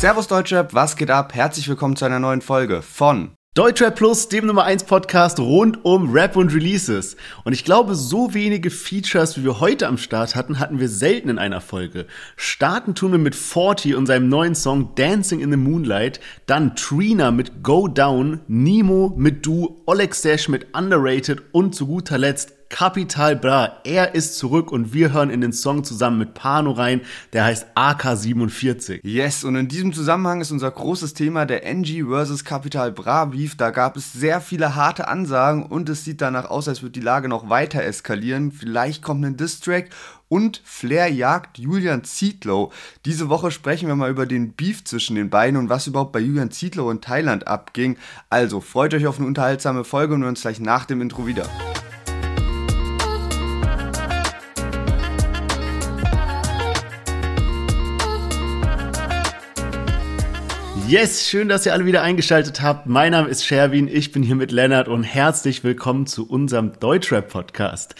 Servus Deutschrap, was geht ab? Herzlich willkommen zu einer neuen Folge von Deutschrap Plus, dem Nummer 1 Podcast rund um Rap und Releases. Und ich glaube, so wenige Features, wie wir heute am Start hatten, hatten wir selten in einer Folge. Starten tun wir mit 40 und seinem neuen Song Dancing in the Moonlight, dann Trina mit Go Down, Nemo mit Du, Oleg Stash mit Underrated und zu guter Letzt Capital Bra, er ist zurück und wir hören in den Song zusammen mit Pano rein, der heißt AK47. Yes, und in diesem Zusammenhang ist unser großes Thema der NG vs. Capital Bra Beef. Da gab es sehr viele harte Ansagen und es sieht danach aus, als würde die Lage noch weiter eskalieren. Vielleicht kommt ein Distrack und Flair jagt Julian Zietlow. Diese Woche sprechen wir mal über den Beef zwischen den beiden und was überhaupt bei Julian Zietlow in Thailand abging. Also freut euch auf eine unterhaltsame Folge und wir uns gleich nach dem Intro wieder. Yes, schön, dass ihr alle wieder eingeschaltet habt. Mein Name ist Sherwin, ich bin hier mit Lennart und herzlich willkommen zu unserem Deutschrap-Podcast.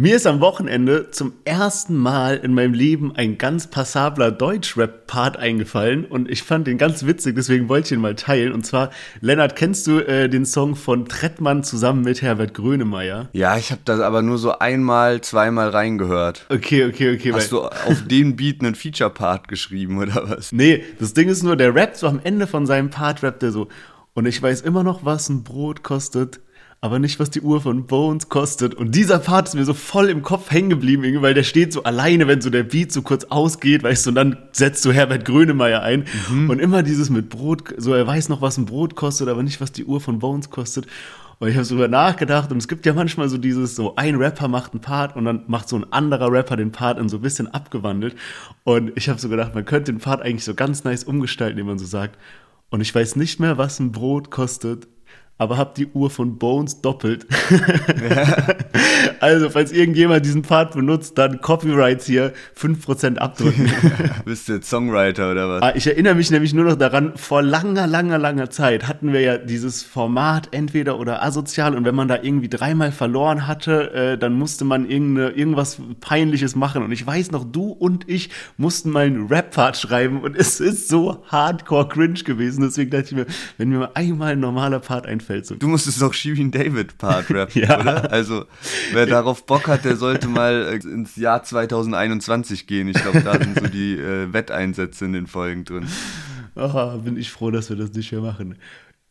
Mir ist am Wochenende zum ersten Mal in meinem Leben ein ganz passabler Deutschrap-Part eingefallen und ich fand den ganz witzig, deswegen wollte ich ihn mal teilen. Und zwar, Lennart, kennst du äh, den Song von Trettmann zusammen mit Herbert Grönemeyer? Ja, ich habe das aber nur so einmal, zweimal reingehört. Okay, okay, okay. Hast du auf den Beat einen Feature-Part geschrieben oder was? Nee, das Ding ist nur, der rappt so am Ende von seinem Part, rappt er so, und ich weiß immer noch, was ein Brot kostet aber nicht, was die Uhr von Bones kostet. Und dieser Part ist mir so voll im Kopf hängen geblieben, weil der steht so alleine, wenn so der Beat so kurz ausgeht, weißt du, und dann setzt du Herbert Grönemeyer ein. Mhm. Und immer dieses mit Brot, so er weiß noch, was ein Brot kostet, aber nicht, was die Uhr von Bones kostet. Und ich habe so darüber nachgedacht und es gibt ja manchmal so dieses, so ein Rapper macht einen Part und dann macht so ein anderer Rapper den Part in so ein bisschen abgewandelt. Und ich habe so gedacht, man könnte den Part eigentlich so ganz nice umgestalten, indem man so sagt, und ich weiß nicht mehr, was ein Brot kostet, aber hab die Uhr von Bones doppelt. Ja. also, falls irgendjemand diesen Part benutzt, dann Copyrights hier 5% abdrücken. Bist du jetzt Songwriter oder was? Ah, ich erinnere mich nämlich nur noch daran, vor langer, langer, langer Zeit hatten wir ja dieses Format entweder oder asozial und wenn man da irgendwie dreimal verloren hatte, äh, dann musste man irgendwas Peinliches machen. Und ich weiß noch, du und ich mussten mal einen Rap-Part schreiben und es ist so hardcore cringe gewesen. Deswegen dachte ich mir, wenn mir mal einmal ein normaler Part einfällt, einfällt. So. Du musstest doch Shirin David Part rappen, ja. oder? Also, wer darauf Bock hat, der sollte mal äh, ins Jahr 2021 gehen. Ich glaube, da sind so die äh, Wetteinsätze in den Folgen drin. Oh, bin ich froh, dass wir das nicht mehr machen.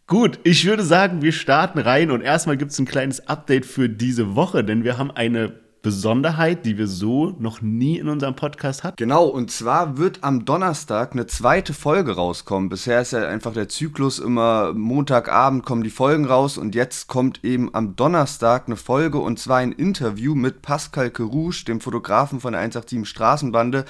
Gut, ich würde sagen, wir starten rein und erstmal gibt es ein kleines Update für diese Woche, denn wir haben eine Besonderheit, die wir so noch nie in unserem Podcast hatten. Genau, und zwar wird am Donnerstag eine zweite Folge rauskommen. Bisher ist ja einfach der Zyklus immer Montagabend kommen die Folgen raus und jetzt kommt eben am Donnerstag eine Folge und zwar ein Interview mit Pascal Kerouche, dem Fotografen von der 187 Straßenbande,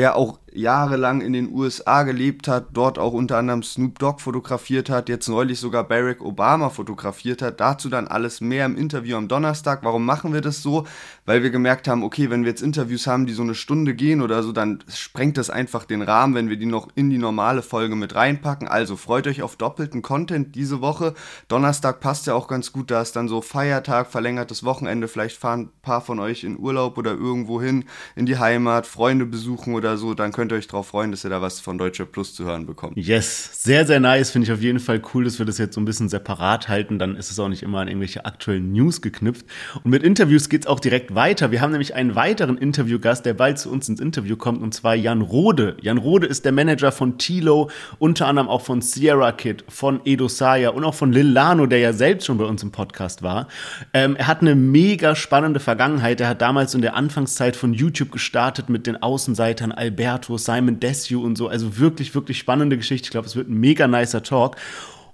der auch jahrelang in den USA gelebt hat, dort auch unter anderem Snoop Dogg fotografiert hat, jetzt neulich sogar Barack Obama fotografiert hat. Dazu dann alles mehr im Interview am Donnerstag. Warum machen wir das so? Weil wir gemerkt haben, okay, wenn wir jetzt Interviews haben, die so eine Stunde gehen oder so, dann sprengt das einfach den Rahmen, wenn wir die noch in die normale Folge mit reinpacken. Also freut euch auf doppelten Content diese Woche. Donnerstag passt ja auch ganz gut, da ist dann so Feiertag, verlängertes Wochenende. Vielleicht fahren ein paar von euch in Urlaub oder irgendwo hin, in die Heimat, Freunde besuchen oder so. Dann könnt ihr euch darauf freuen, dass ihr da was von Deutsche Plus zu hören bekommt. Yes, sehr, sehr nice. Finde ich auf jeden Fall cool, dass wir das jetzt so ein bisschen separat halten. Dann ist es auch nicht immer an irgendwelche aktuellen News geknüpft. Und mit Interviews geht es auch direkt weiter. Wir haben nämlich einen weiteren Interviewgast, der bald zu uns ins Interview kommt, und zwar Jan Rode. Jan Rode ist der Manager von Tilo, unter anderem auch von Sierra Kid, von Edo Saya und auch von Lil Lano, der ja selbst schon bei uns im Podcast war. Ähm, er hat eine mega spannende Vergangenheit. Er hat damals in der Anfangszeit von YouTube gestartet mit den Außenseitern Alberto, Simon Desue und so. Also wirklich, wirklich spannende Geschichte. Ich glaube, es wird ein mega nicer Talk.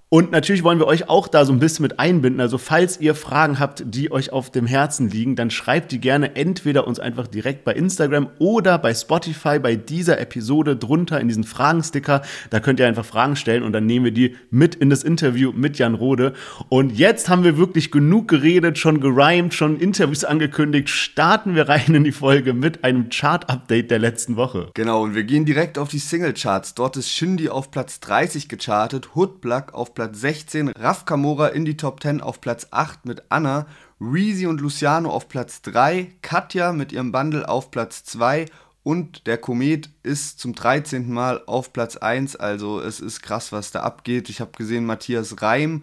Und natürlich wollen wir euch auch da so ein bisschen mit einbinden. Also falls ihr Fragen habt, die euch auf dem Herzen liegen, dann schreibt die gerne entweder uns einfach direkt bei Instagram oder bei Spotify bei dieser Episode drunter in diesen Fragensticker. Da könnt ihr einfach Fragen stellen und dann nehmen wir die mit in das Interview mit Jan Rode. Und jetzt haben wir wirklich genug geredet, schon gerimt, schon Interviews angekündigt. Starten wir rein in die Folge mit einem Chart-Update der letzten Woche. Genau, und wir gehen direkt auf die Single-Charts. Dort ist Shindy auf Platz 30 gechartet, Hoodblack auf Platz 16, Raf Kamora in die Top 10 auf Platz 8 mit Anna, Reezy und Luciano auf Platz 3, Katja mit ihrem Bundle auf Platz 2 und der Komet ist zum 13. Mal auf Platz 1. Also es ist krass, was da abgeht. Ich habe gesehen, Matthias Reim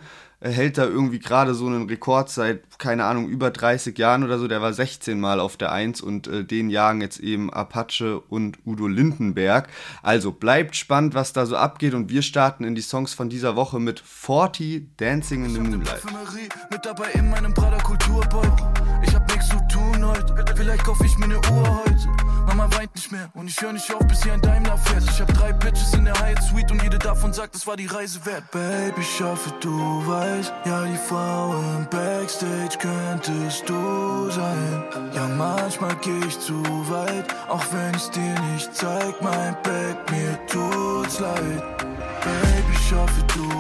hält da irgendwie gerade so einen Rekord seit, keine Ahnung, über 30 Jahren oder so. Der war 16 Mal auf der 1 und äh, den jagen jetzt eben Apache und Udo Lindenberg. Also bleibt spannend, was da so abgeht und wir starten in die Songs von dieser Woche mit 40 Dancing in the Moonlight. Mit dabei in meinem Prada Kulturbeutel. Vielleicht kauf ich mir eine Uhr heute. Mama weint nicht mehr und ich höre nicht auf, bis hier ein Daimler fährt. Ich hab drei Bitches in der Hyatt Suite und jede davon sagt, es war die Reise wert. Baby, ich hoffe, du weißt, ja, die Frau im Backstage könntest du sein. Ja, manchmal geh ich zu weit, auch wenn ich's dir nicht zeig. Mein Back, mir tut's leid. Baby, ich hoffe, du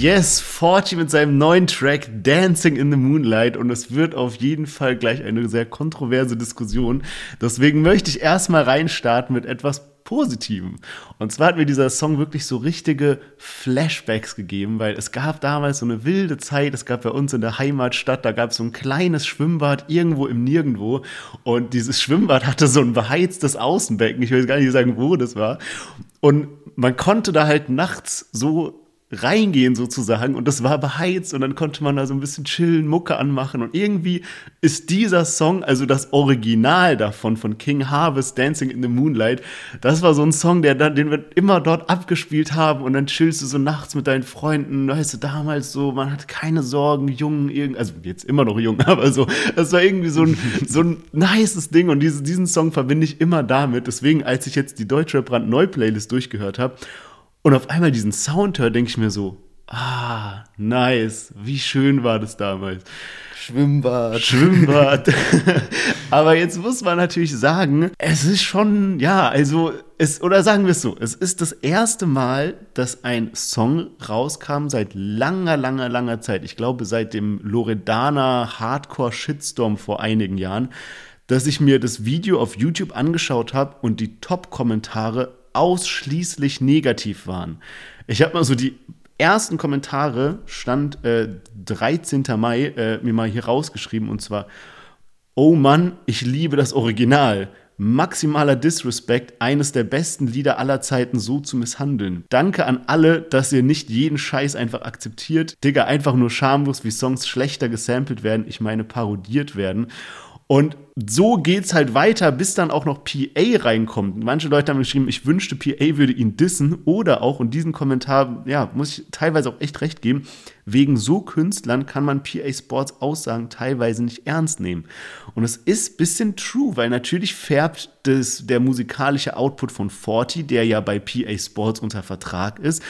Yes, Forty mit seinem neuen Track Dancing in the Moonlight und es wird auf jeden Fall gleich eine sehr kontroverse Diskussion. Deswegen möchte ich erstmal reinstarten mit etwas Positivem. Und zwar hat mir dieser Song wirklich so richtige Flashbacks gegeben, weil es gab damals so eine wilde Zeit, es gab bei uns in der Heimatstadt, da gab es so ein kleines Schwimmbad irgendwo im Nirgendwo und dieses Schwimmbad hatte so ein beheiztes Außenbecken, ich will gar nicht sagen, wo das war. Und man konnte da halt nachts so reingehen sozusagen und das war beheizt und dann konnte man da so ein bisschen chillen, Mucke anmachen und irgendwie ist dieser Song, also das Original davon von King Harvest Dancing in the Moonlight, das war so ein Song, der dann, den wir immer dort abgespielt haben und dann chillst du so nachts mit deinen Freunden, weißt du, damals so, man hat keine Sorgen, jung, also jetzt immer noch jung, aber so, das war irgendwie so ein, so ein nices Ding und diese, diesen Song verbinde ich immer damit, deswegen, als ich jetzt die Deutsche Brand Neu Playlist durchgehört habe und auf einmal diesen Sound höre, denke ich mir so, ah, nice, wie schön war das damals. Schwimmbad. Schwimmbad. Aber jetzt muss man natürlich sagen, es ist schon, ja, also, es, oder sagen wir es so, es ist das erste Mal, dass ein Song rauskam seit langer, langer, langer Zeit. Ich glaube, seit dem Loredana Hardcore Shitstorm vor einigen Jahren, dass ich mir das Video auf YouTube angeschaut habe und die Top-Kommentare ausschließlich negativ waren. Ich habe mal so die ersten Kommentare, stand äh, 13. Mai, äh, mir mal hier rausgeschrieben und zwar, oh Mann, ich liebe das Original. Maximaler Disrespect, eines der besten Lieder aller Zeiten so zu misshandeln. Danke an alle, dass ihr nicht jeden Scheiß einfach akzeptiert. Digga, einfach nur schamlos, wie Songs schlechter gesampelt werden, ich meine parodiert werden. Und so geht's halt weiter, bis dann auch noch PA reinkommt. Manche Leute haben geschrieben, ich wünschte, PA würde ihn dissen. Oder auch, und diesen Kommentar, ja, muss ich teilweise auch echt recht geben, wegen so Künstlern kann man PA Sports Aussagen teilweise nicht ernst nehmen. Und es ist ein bisschen true, weil natürlich färbt das, der musikalische Output von Forty, der ja bei PA Sports unter Vertrag ist,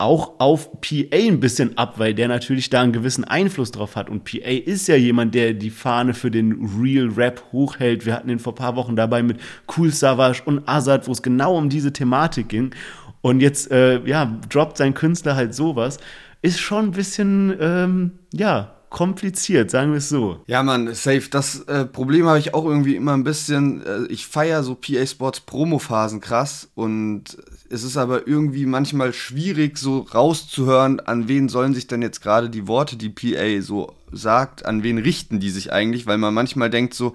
auch auf PA ein bisschen ab, weil der natürlich da einen gewissen Einfluss drauf hat. Und PA ist ja jemand, der die Fahne für den Real Rap hochhält. Wir hatten ihn vor ein paar Wochen dabei mit Cool Savage und Azad, wo es genau um diese Thematik ging. Und jetzt, äh, ja, droppt sein Künstler halt sowas. Ist schon ein bisschen, ähm, ja, kompliziert, sagen wir es so. Ja, man, safe. Das äh, Problem habe ich auch irgendwie immer ein bisschen. Äh, ich feiere so PA Sports Promo-Phasen krass und es ist aber irgendwie manchmal schwierig, so rauszuhören, an wen sollen sich denn jetzt gerade die Worte, die PA so sagt, an wen richten die sich eigentlich, weil man manchmal denkt so,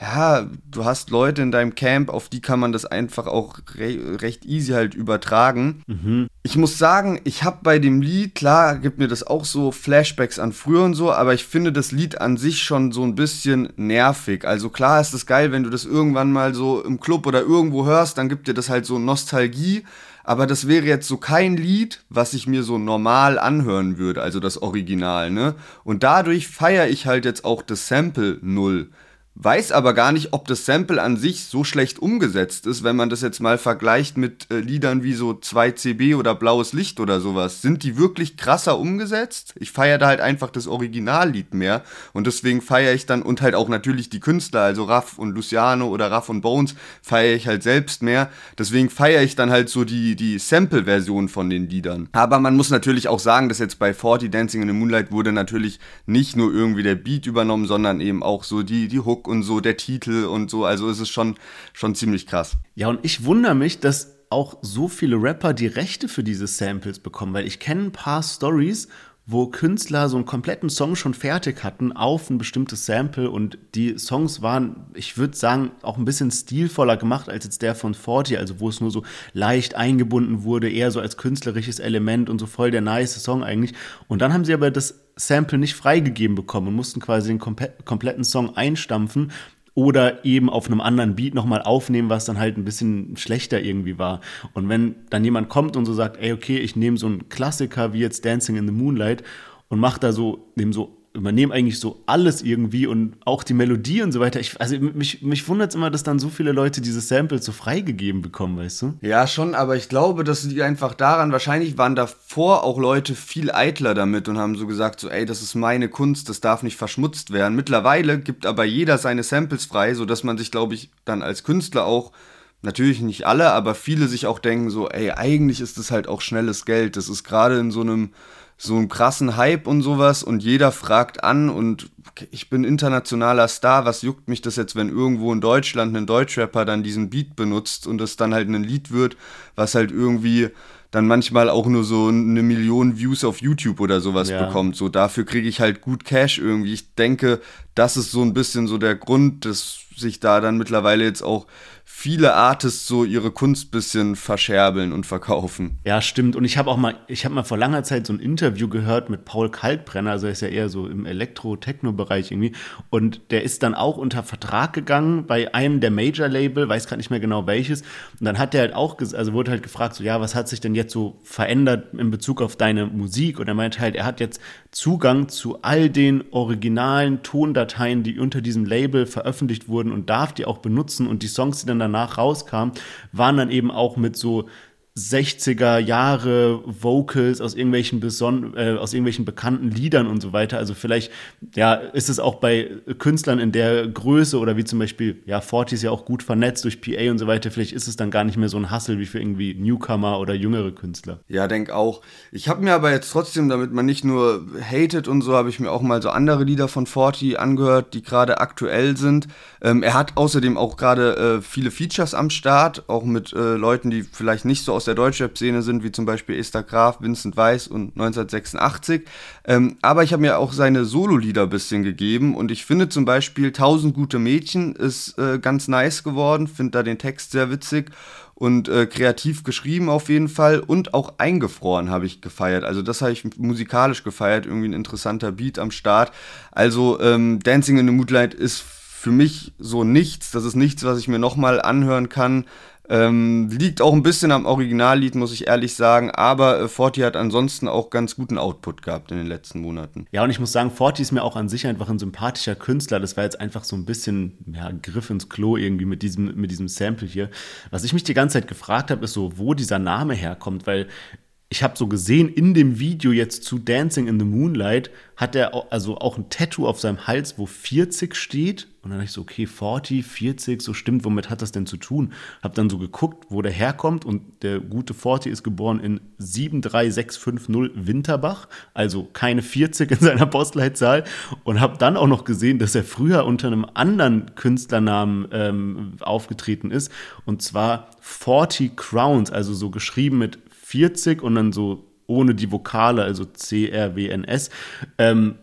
ja, du hast Leute in deinem Camp, auf die kann man das einfach auch re recht easy halt übertragen. Mhm. Ich muss sagen, ich habe bei dem Lied, klar, gibt mir das auch so Flashbacks an früher und so, aber ich finde das Lied an sich schon so ein bisschen nervig. Also klar ist es geil, wenn du das irgendwann mal so im Club oder irgendwo hörst, dann gibt dir das halt so Nostalgie. Aber das wäre jetzt so kein Lied, was ich mir so normal anhören würde, also das Original, ne? Und dadurch feiere ich halt jetzt auch das Sample null weiß aber gar nicht, ob das Sample an sich so schlecht umgesetzt ist, wenn man das jetzt mal vergleicht mit äh, Liedern wie so 2CB oder Blaues Licht oder sowas. Sind die wirklich krasser umgesetzt? Ich feiere da halt einfach das Originallied mehr und deswegen feiere ich dann und halt auch natürlich die Künstler, also Raff und Luciano oder Raff und Bones feiere ich halt selbst mehr. Deswegen feiere ich dann halt so die, die Sample-Version von den Liedern. Aber man muss natürlich auch sagen, dass jetzt bei 40 Dancing in the Moonlight wurde natürlich nicht nur irgendwie der Beat übernommen, sondern eben auch so die, die Hook und so der Titel und so. Also es ist schon, schon ziemlich krass. Ja, und ich wundere mich, dass auch so viele Rapper die Rechte für diese Samples bekommen, weil ich kenne ein paar Stories, wo Künstler so einen kompletten Song schon fertig hatten auf ein bestimmtes Sample und die Songs waren, ich würde sagen, auch ein bisschen stilvoller gemacht als jetzt der von Forty, also wo es nur so leicht eingebunden wurde, eher so als künstlerisches Element und so voll der nice Song eigentlich. Und dann haben sie aber das Sample nicht freigegeben bekommen und mussten quasi den kompletten Song einstampfen oder eben auf einem anderen Beat nochmal aufnehmen, was dann halt ein bisschen schlechter irgendwie war. Und wenn dann jemand kommt und so sagt, ey, okay, ich nehme so einen Klassiker wie jetzt Dancing in the Moonlight und mach da so, nehme so übernehmen eigentlich so alles irgendwie und auch die Melodie und so weiter. Ich, also mich, mich wundert es immer, dass dann so viele Leute diese Samples so freigegeben bekommen, weißt du? Ja, schon, aber ich glaube, dass die einfach daran, wahrscheinlich waren davor auch Leute viel eitler damit und haben so gesagt, so, ey, das ist meine Kunst, das darf nicht verschmutzt werden. Mittlerweile gibt aber jeder seine Samples frei, sodass man sich, glaube ich, dann als Künstler auch natürlich nicht alle, aber viele sich auch denken so, ey, eigentlich ist das halt auch schnelles Geld. Das ist gerade in so einem so einen krassen Hype und sowas und jeder fragt an und ich bin internationaler Star, was juckt mich das jetzt, wenn irgendwo in Deutschland ein Deutschrapper dann diesen Beat benutzt und es dann halt ein Lied wird, was halt irgendwie dann manchmal auch nur so eine Million Views auf YouTube oder sowas ja. bekommt. So dafür kriege ich halt gut Cash irgendwie. Ich denke, das ist so ein bisschen so der Grund, dass sich da dann mittlerweile jetzt auch viele Artists so ihre Kunst bisschen verscherbeln und verkaufen. Ja, stimmt. Und ich habe auch mal, ich habe mal vor langer Zeit so ein Interview gehört mit Paul Kalkbrenner, also er ist ja eher so im Elektro-Techno-Bereich irgendwie. Und der ist dann auch unter Vertrag gegangen bei einem der Major-Label, weiß gerade nicht mehr genau welches. Und dann hat er halt auch, also wurde halt gefragt, so ja, was hat sich denn jetzt so verändert in Bezug auf deine Musik? Und er meinte halt, er hat jetzt Zugang zu all den originalen Tondateien, die unter diesem Label veröffentlicht wurden und darf die auch benutzen. Und die Songs, die dann danach rauskamen, waren dann eben auch mit so 60er Jahre Vocals aus irgendwelchen beson äh, aus irgendwelchen bekannten Liedern und so weiter. Also vielleicht ja ist es auch bei Künstlern in der Größe oder wie zum Beispiel ja Forty ist ja auch gut vernetzt durch PA und so weiter. Vielleicht ist es dann gar nicht mehr so ein Hassel wie für irgendwie Newcomer oder jüngere Künstler. Ja, denk auch. Ich habe mir aber jetzt trotzdem, damit man nicht nur hatet und so, habe ich mir auch mal so andere Lieder von Forty angehört, die gerade aktuell sind. Ähm, er hat außerdem auch gerade äh, viele Features am Start, auch mit äh, Leuten, die vielleicht nicht so aus aus der Deutschrap-Szene sind, wie zum Beispiel Esther Graf, Vincent Weiss und 1986. Ähm, aber ich habe mir auch seine Solo-Lieder ein bisschen gegeben und ich finde zum Beispiel Tausend gute Mädchen ist äh, ganz nice geworden, finde da den Text sehr witzig und äh, kreativ geschrieben auf jeden Fall und auch eingefroren habe ich gefeiert. Also das habe ich musikalisch gefeiert, irgendwie ein interessanter Beat am Start. Also ähm, Dancing in the Moodlight ist für mich so nichts. Das ist nichts, was ich mir nochmal anhören kann. Ähm, liegt auch ein bisschen am Originallied, muss ich ehrlich sagen, aber äh, Forti hat ansonsten auch ganz guten Output gehabt in den letzten Monaten. Ja, und ich muss sagen, Forti ist mir auch an sich einfach ein sympathischer Künstler. Das war jetzt einfach so ein bisschen ja, Griff ins Klo irgendwie mit diesem, mit diesem Sample hier. Was ich mich die ganze Zeit gefragt habe, ist so, wo dieser Name herkommt, weil ich habe so gesehen, in dem Video jetzt zu Dancing in the Moonlight hat er also auch ein Tattoo auf seinem Hals, wo 40 steht. Und dann dachte ich so, okay, 40, 40, so stimmt, womit hat das denn zu tun? Hab dann so geguckt, wo der herkommt und der gute 40 ist geboren in 73650 Winterbach, also keine 40 in seiner Postleitzahl. Und habe dann auch noch gesehen, dass er früher unter einem anderen Künstlernamen ähm, aufgetreten ist. Und zwar 40 Crowns, also so geschrieben mit 40 und dann so ohne die Vokale, also C, R, W, N, S. Ähm,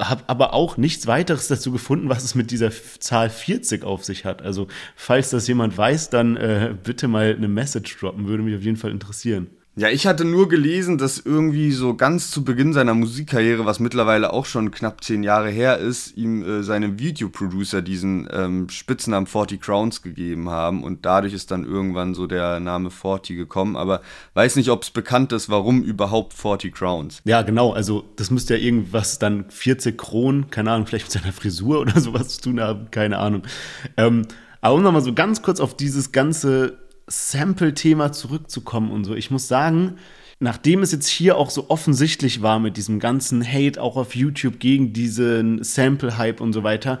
habe aber auch nichts weiteres dazu gefunden, was es mit dieser Zahl 40 auf sich hat. Also, falls das jemand weiß, dann äh, bitte mal eine Message droppen, würde mich auf jeden Fall interessieren. Ja, ich hatte nur gelesen, dass irgendwie so ganz zu Beginn seiner Musikkarriere, was mittlerweile auch schon knapp zehn Jahre her ist, ihm äh, seine Videoproducer diesen ähm, Spitznamen 40 Crowns gegeben haben und dadurch ist dann irgendwann so der Name 40 gekommen, aber weiß nicht, ob es bekannt ist, warum überhaupt 40 Crowns. Ja, genau, also das müsste ja irgendwas dann 40 Kronen, keine Ahnung, vielleicht mit seiner Frisur oder sowas zu tun haben, keine Ahnung. Ähm, aber um nochmal so ganz kurz auf dieses ganze Sample-Thema zurückzukommen und so. Ich muss sagen, nachdem es jetzt hier auch so offensichtlich war mit diesem ganzen Hate auch auf YouTube gegen diesen Sample-Hype und so weiter,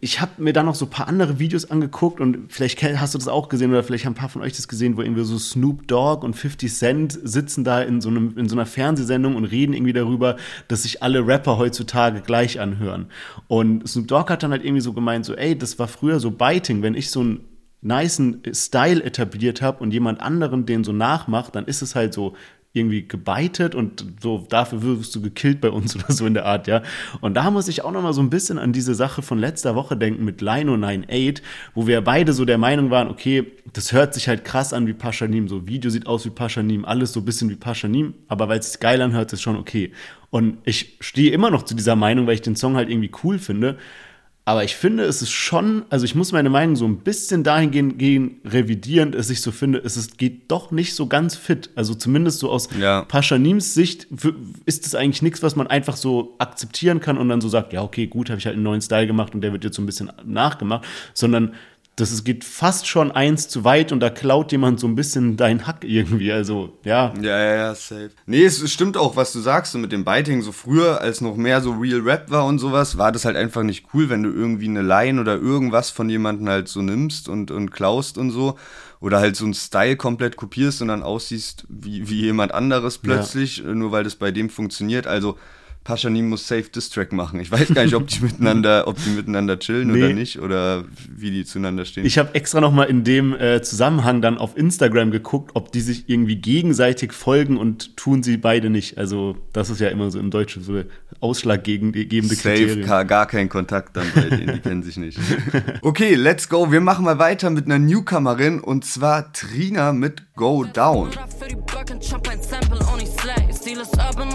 ich habe mir da noch so ein paar andere Videos angeguckt und vielleicht hast du das auch gesehen oder vielleicht haben ein paar von euch das gesehen, wo irgendwie so Snoop Dogg und 50 Cent sitzen da in so, einem, in so einer Fernsehsendung und reden irgendwie darüber, dass sich alle Rapper heutzutage gleich anhören. Und Snoop Dogg hat dann halt irgendwie so gemeint, so ey, das war früher so Biting, wenn ich so ein niceen Style etabliert habe und jemand anderen den so nachmacht, dann ist es halt so irgendwie gebeitet und so dafür wirst du gekillt bei uns oder so in der Art, ja. Und da muss ich auch noch mal so ein bisschen an diese Sache von letzter Woche denken mit Lino 98, wo wir beide so der Meinung waren, okay, das hört sich halt krass an wie Paschanim, so Video sieht aus wie Paschanim, alles so ein bisschen wie Paschanim, aber weil es geil anhört, ist schon okay. Und ich stehe immer noch zu dieser Meinung, weil ich den Song halt irgendwie cool finde. Aber ich finde, es ist schon, also ich muss meine Meinung so ein bisschen dahingehend gehen, revidieren, dass ich so finde, es ist, geht doch nicht so ganz fit. Also zumindest so aus ja. Paschanims Sicht ist es eigentlich nichts, was man einfach so akzeptieren kann und dann so sagt, ja, okay, gut, habe ich halt einen neuen Style gemacht und der wird jetzt so ein bisschen nachgemacht, sondern das ist, geht fast schon eins zu weit und da klaut jemand so ein bisschen deinen Hack irgendwie. Also, ja. Ja, ja, ja, safe. Nee, es stimmt auch, was du sagst, so mit dem Biting. So früher, als noch mehr so Real Rap war und sowas, war das halt einfach nicht cool, wenn du irgendwie eine Line oder irgendwas von jemandem halt so nimmst und, und klaust und so. Oder halt so einen Style komplett kopierst und dann aussiehst wie, wie jemand anderes plötzlich, ja. nur weil das bei dem funktioniert. Also, Paschanim muss Safe Distrack machen. Ich weiß gar nicht, ob die miteinander, ob die miteinander chillen nee. oder nicht oder wie die zueinander stehen. Ich habe extra noch mal in dem äh, Zusammenhang dann auf Instagram geguckt, ob die sich irgendwie gegenseitig folgen und tun sie beide nicht. Also das ist ja immer so im Deutschen so ausschlaggebende Safe, Safe, gar kein Kontakt dann bei denen, die kennen sich nicht. Okay, let's go. Wir machen mal weiter mit einer Newcomerin und zwar Trina mit Go Down.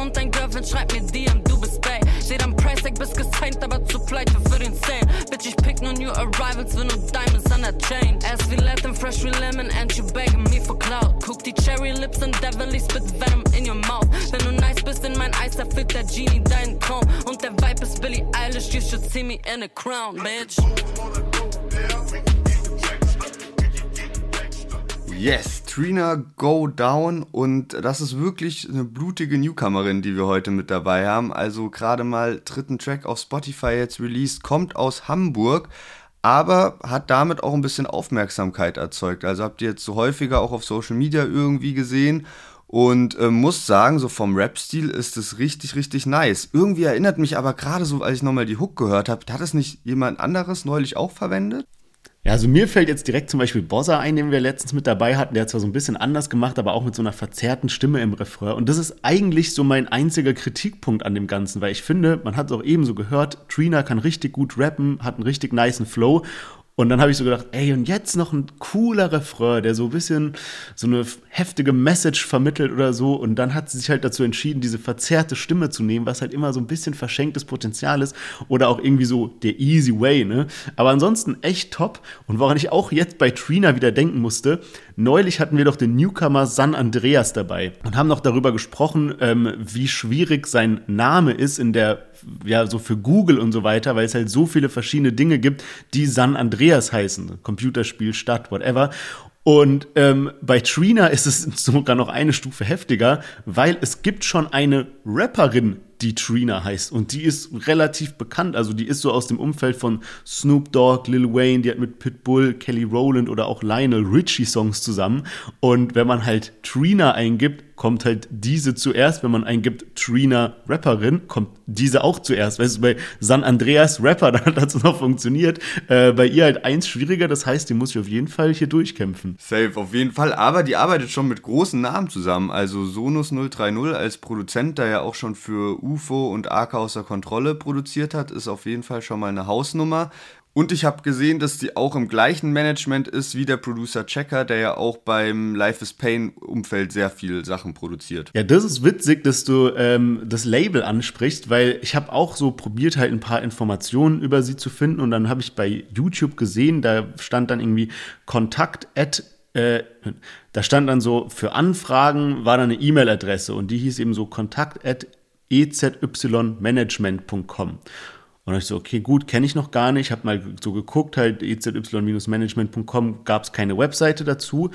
Und dein Girlfriend schreibt mir DM du bist Bay. Steht am Price Tag, bist gesigned, aber zu pleite für den Sale. Bitch, ich pick nur New Arrivals, will nur Diamonds an der Chain. Ass wie Latin, fresh wie Lemon, and you begging me for clout. Guck die Cherry Lips und devilly spit Venom in your mouth. Wenn du nice bist in mein Eis, da füllt der Genie deinen Traum. Und der Vibe ist Billie Eilish, you should see me in a crown, bitch. Yes, Trina Go Down und das ist wirklich eine blutige Newcomerin, die wir heute mit dabei haben. Also gerade mal dritten Track auf Spotify jetzt released, kommt aus Hamburg, aber hat damit auch ein bisschen Aufmerksamkeit erzeugt. Also habt ihr jetzt so häufiger auch auf Social Media irgendwie gesehen und äh, muss sagen, so vom Rap-Stil ist es richtig, richtig nice. Irgendwie erinnert mich aber gerade so, als ich nochmal die Hook gehört habe, hat es nicht jemand anderes neulich auch verwendet? Ja, also mir fällt jetzt direkt zum Beispiel Bossa ein, den wir letztens mit dabei hatten. Der hat zwar so ein bisschen anders gemacht, aber auch mit so einer verzerrten Stimme im Refrain. Und das ist eigentlich so mein einziger Kritikpunkt an dem Ganzen, weil ich finde, man hat es auch eben so gehört, Trina kann richtig gut rappen, hat einen richtig niceen Flow und dann habe ich so gedacht, ey, und jetzt noch ein cooler Refrain, der so ein bisschen so eine heftige Message vermittelt oder so. Und dann hat sie sich halt dazu entschieden, diese verzerrte Stimme zu nehmen, was halt immer so ein bisschen verschenktes Potenzial ist oder auch irgendwie so der easy way, ne? Aber ansonsten echt top. Und woran ich auch jetzt bei Trina wieder denken musste, neulich hatten wir doch den Newcomer San Andreas dabei und haben noch darüber gesprochen, ähm, wie schwierig sein Name ist in der ja, so für Google und so weiter, weil es halt so viele verschiedene Dinge gibt, die San Andreas heißen. Computerspiel, Stadt, whatever. Und ähm, bei Trina ist es sogar noch eine Stufe heftiger, weil es gibt schon eine Rapperin, die Trina heißt. Und die ist relativ bekannt. Also die ist so aus dem Umfeld von Snoop Dogg, Lil Wayne, die hat mit Pitbull, Kelly Rowland oder auch Lionel Richie Songs zusammen. Und wenn man halt Trina eingibt, kommt halt diese zuerst. Wenn man eingibt Trina Rapperin, kommt diese auch zuerst. Weißt du, bei San Andreas Rapper, da hat das noch funktioniert. Äh, bei ihr halt eins schwieriger, das heißt, die muss ich auf jeden Fall hier durchkämpfen. Safe, auf jeden Fall. Aber die arbeitet schon mit großen Namen zusammen. Also Sonus 030 als Produzent, der ja auch schon für UFO und Arca außer Kontrolle produziert hat, ist auf jeden Fall schon mal eine Hausnummer. Und ich habe gesehen, dass die auch im gleichen Management ist wie der Producer Checker, der ja auch beim Life is Pain Umfeld sehr viel Sachen produziert. Ja, das ist witzig, dass du ähm, das Label ansprichst, weil ich habe auch so probiert, halt ein paar Informationen über sie zu finden und dann habe ich bei YouTube gesehen, da stand dann irgendwie Kontakt at äh, da stand dann so, für Anfragen war da eine E-Mail-Adresse und die hieß eben so kontakt at ezymanagement.com. Und ich so, okay, gut, kenne ich noch gar nicht. Habe mal so geguckt, halt ezy-management.com gab es keine Webseite dazu.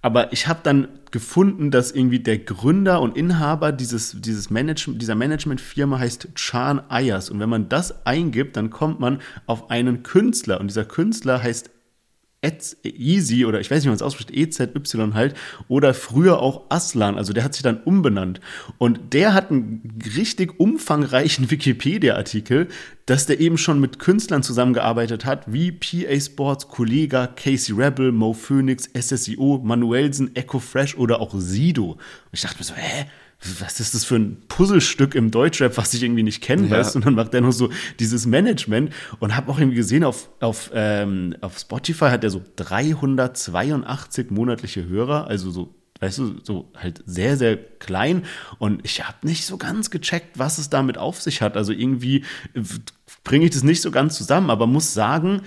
Aber ich habe dann gefunden, dass irgendwie der Gründer und Inhaber dieses, dieses Management, dieser Managementfirma heißt Chan Ayers. Und wenn man das eingibt, dann kommt man auf einen Künstler. Und dieser Künstler heißt Easy oder ich weiß nicht, wie man es ausspricht, EZY halt, oder früher auch Aslan, also der hat sich dann umbenannt. Und der hat einen richtig umfangreichen Wikipedia-Artikel, dass der eben schon mit Künstlern zusammengearbeitet hat, wie PA Sports, Kollega, Casey Rebel, Mo Phoenix, SSIO, Manuelsen, Echo Fresh oder auch Sido. Und ich dachte mir so, hä? Was ist das für ein Puzzlestück im Deutschrap, was ich irgendwie nicht kenne, ja. weißt? Und dann macht er noch so dieses Management und habe auch irgendwie gesehen, auf, auf, ähm, auf Spotify hat er so 382 monatliche Hörer, also so weißt du, so halt sehr, sehr klein. Und ich habe nicht so ganz gecheckt, was es damit auf sich hat. Also irgendwie bringe ich das nicht so ganz zusammen, aber muss sagen,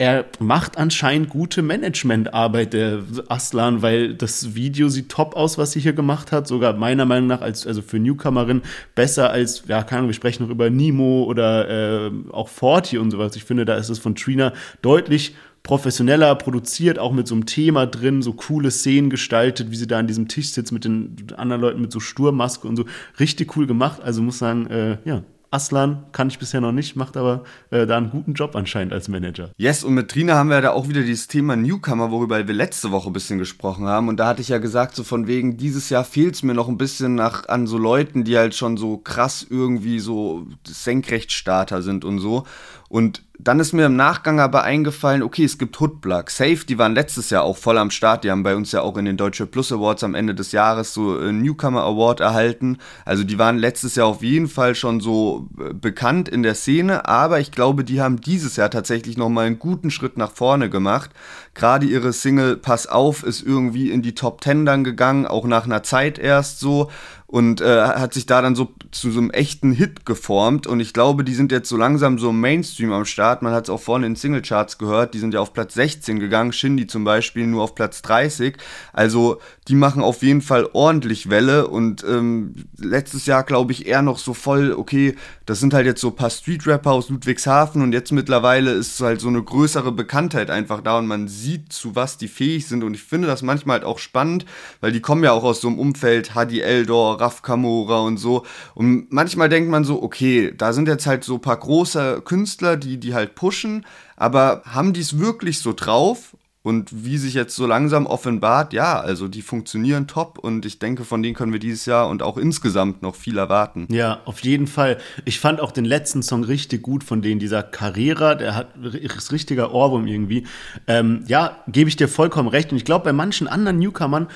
er macht anscheinend gute Managementarbeit, der Aslan, weil das Video sieht top aus, was sie hier gemacht hat. Sogar meiner Meinung nach als, also für Newcomerin besser als, ja, keine Ahnung, wir sprechen noch über Nemo oder äh, auch Forti und sowas. Ich finde, da ist es von Trina deutlich professioneller produziert, auch mit so einem Thema drin, so coole Szenen gestaltet, wie sie da an diesem Tisch sitzt mit den anderen Leuten mit so Sturmmaske und so. Richtig cool gemacht. Also muss sagen, äh, ja, Aslan kann ich bisher noch nicht, macht aber äh, da einen guten Job anscheinend als Manager. Yes, und mit Trina haben wir da auch wieder dieses Thema Newcomer, worüber wir letzte Woche ein bisschen gesprochen haben. Und da hatte ich ja gesagt, so von wegen, dieses Jahr fehlt es mir noch ein bisschen nach, an so Leuten, die halt schon so krass irgendwie so Senkrechtstarter sind und so. Und dann ist mir im Nachgang aber eingefallen, okay, es gibt Hoodplug. Safe, die waren letztes Jahr auch voll am Start. Die haben bei uns ja auch in den Deutsche Plus Awards am Ende des Jahres so einen Newcomer Award erhalten. Also die waren letztes Jahr auf jeden Fall schon so äh, bekannt in der Szene. Aber ich glaube, die haben dieses Jahr tatsächlich nochmal einen guten Schritt nach vorne gemacht. Gerade ihre Single Pass auf ist irgendwie in die Top Ten dann gegangen, auch nach einer Zeit erst so und äh, hat sich da dann so zu so einem echten Hit geformt. Und ich glaube, die sind jetzt so langsam so Mainstream am Start. Man hat es auch vorne in Singlecharts gehört, die sind ja auf Platz 16 gegangen, Shindy zum Beispiel nur auf Platz 30. Also die machen auf jeden Fall ordentlich Welle. Und ähm, letztes Jahr glaube ich eher noch so voll, okay, das sind halt jetzt so ein paar Street-Rapper aus Ludwigshafen. Und jetzt mittlerweile ist halt so eine größere Bekanntheit einfach da. Und man sieht, zu was die fähig sind. Und ich finde das manchmal halt auch spannend, weil die kommen ja auch aus so einem Umfeld, Hadi Eldor, Raf Kamora und so und manchmal denkt man so, okay, da sind jetzt halt so ein paar große Künstler, die die halt pushen, aber haben die es wirklich so drauf und wie sich jetzt so langsam offenbart, ja, also die funktionieren top und ich denke, von denen können wir dieses Jahr und auch insgesamt noch viel erwarten. Ja, auf jeden Fall. Ich fand auch den letzten Song richtig gut von denen, dieser Carrera, der hat ist richtiger Ohrwurm irgendwie. Ähm, ja, gebe ich dir vollkommen recht. Und ich glaube, bei manchen anderen Newcomern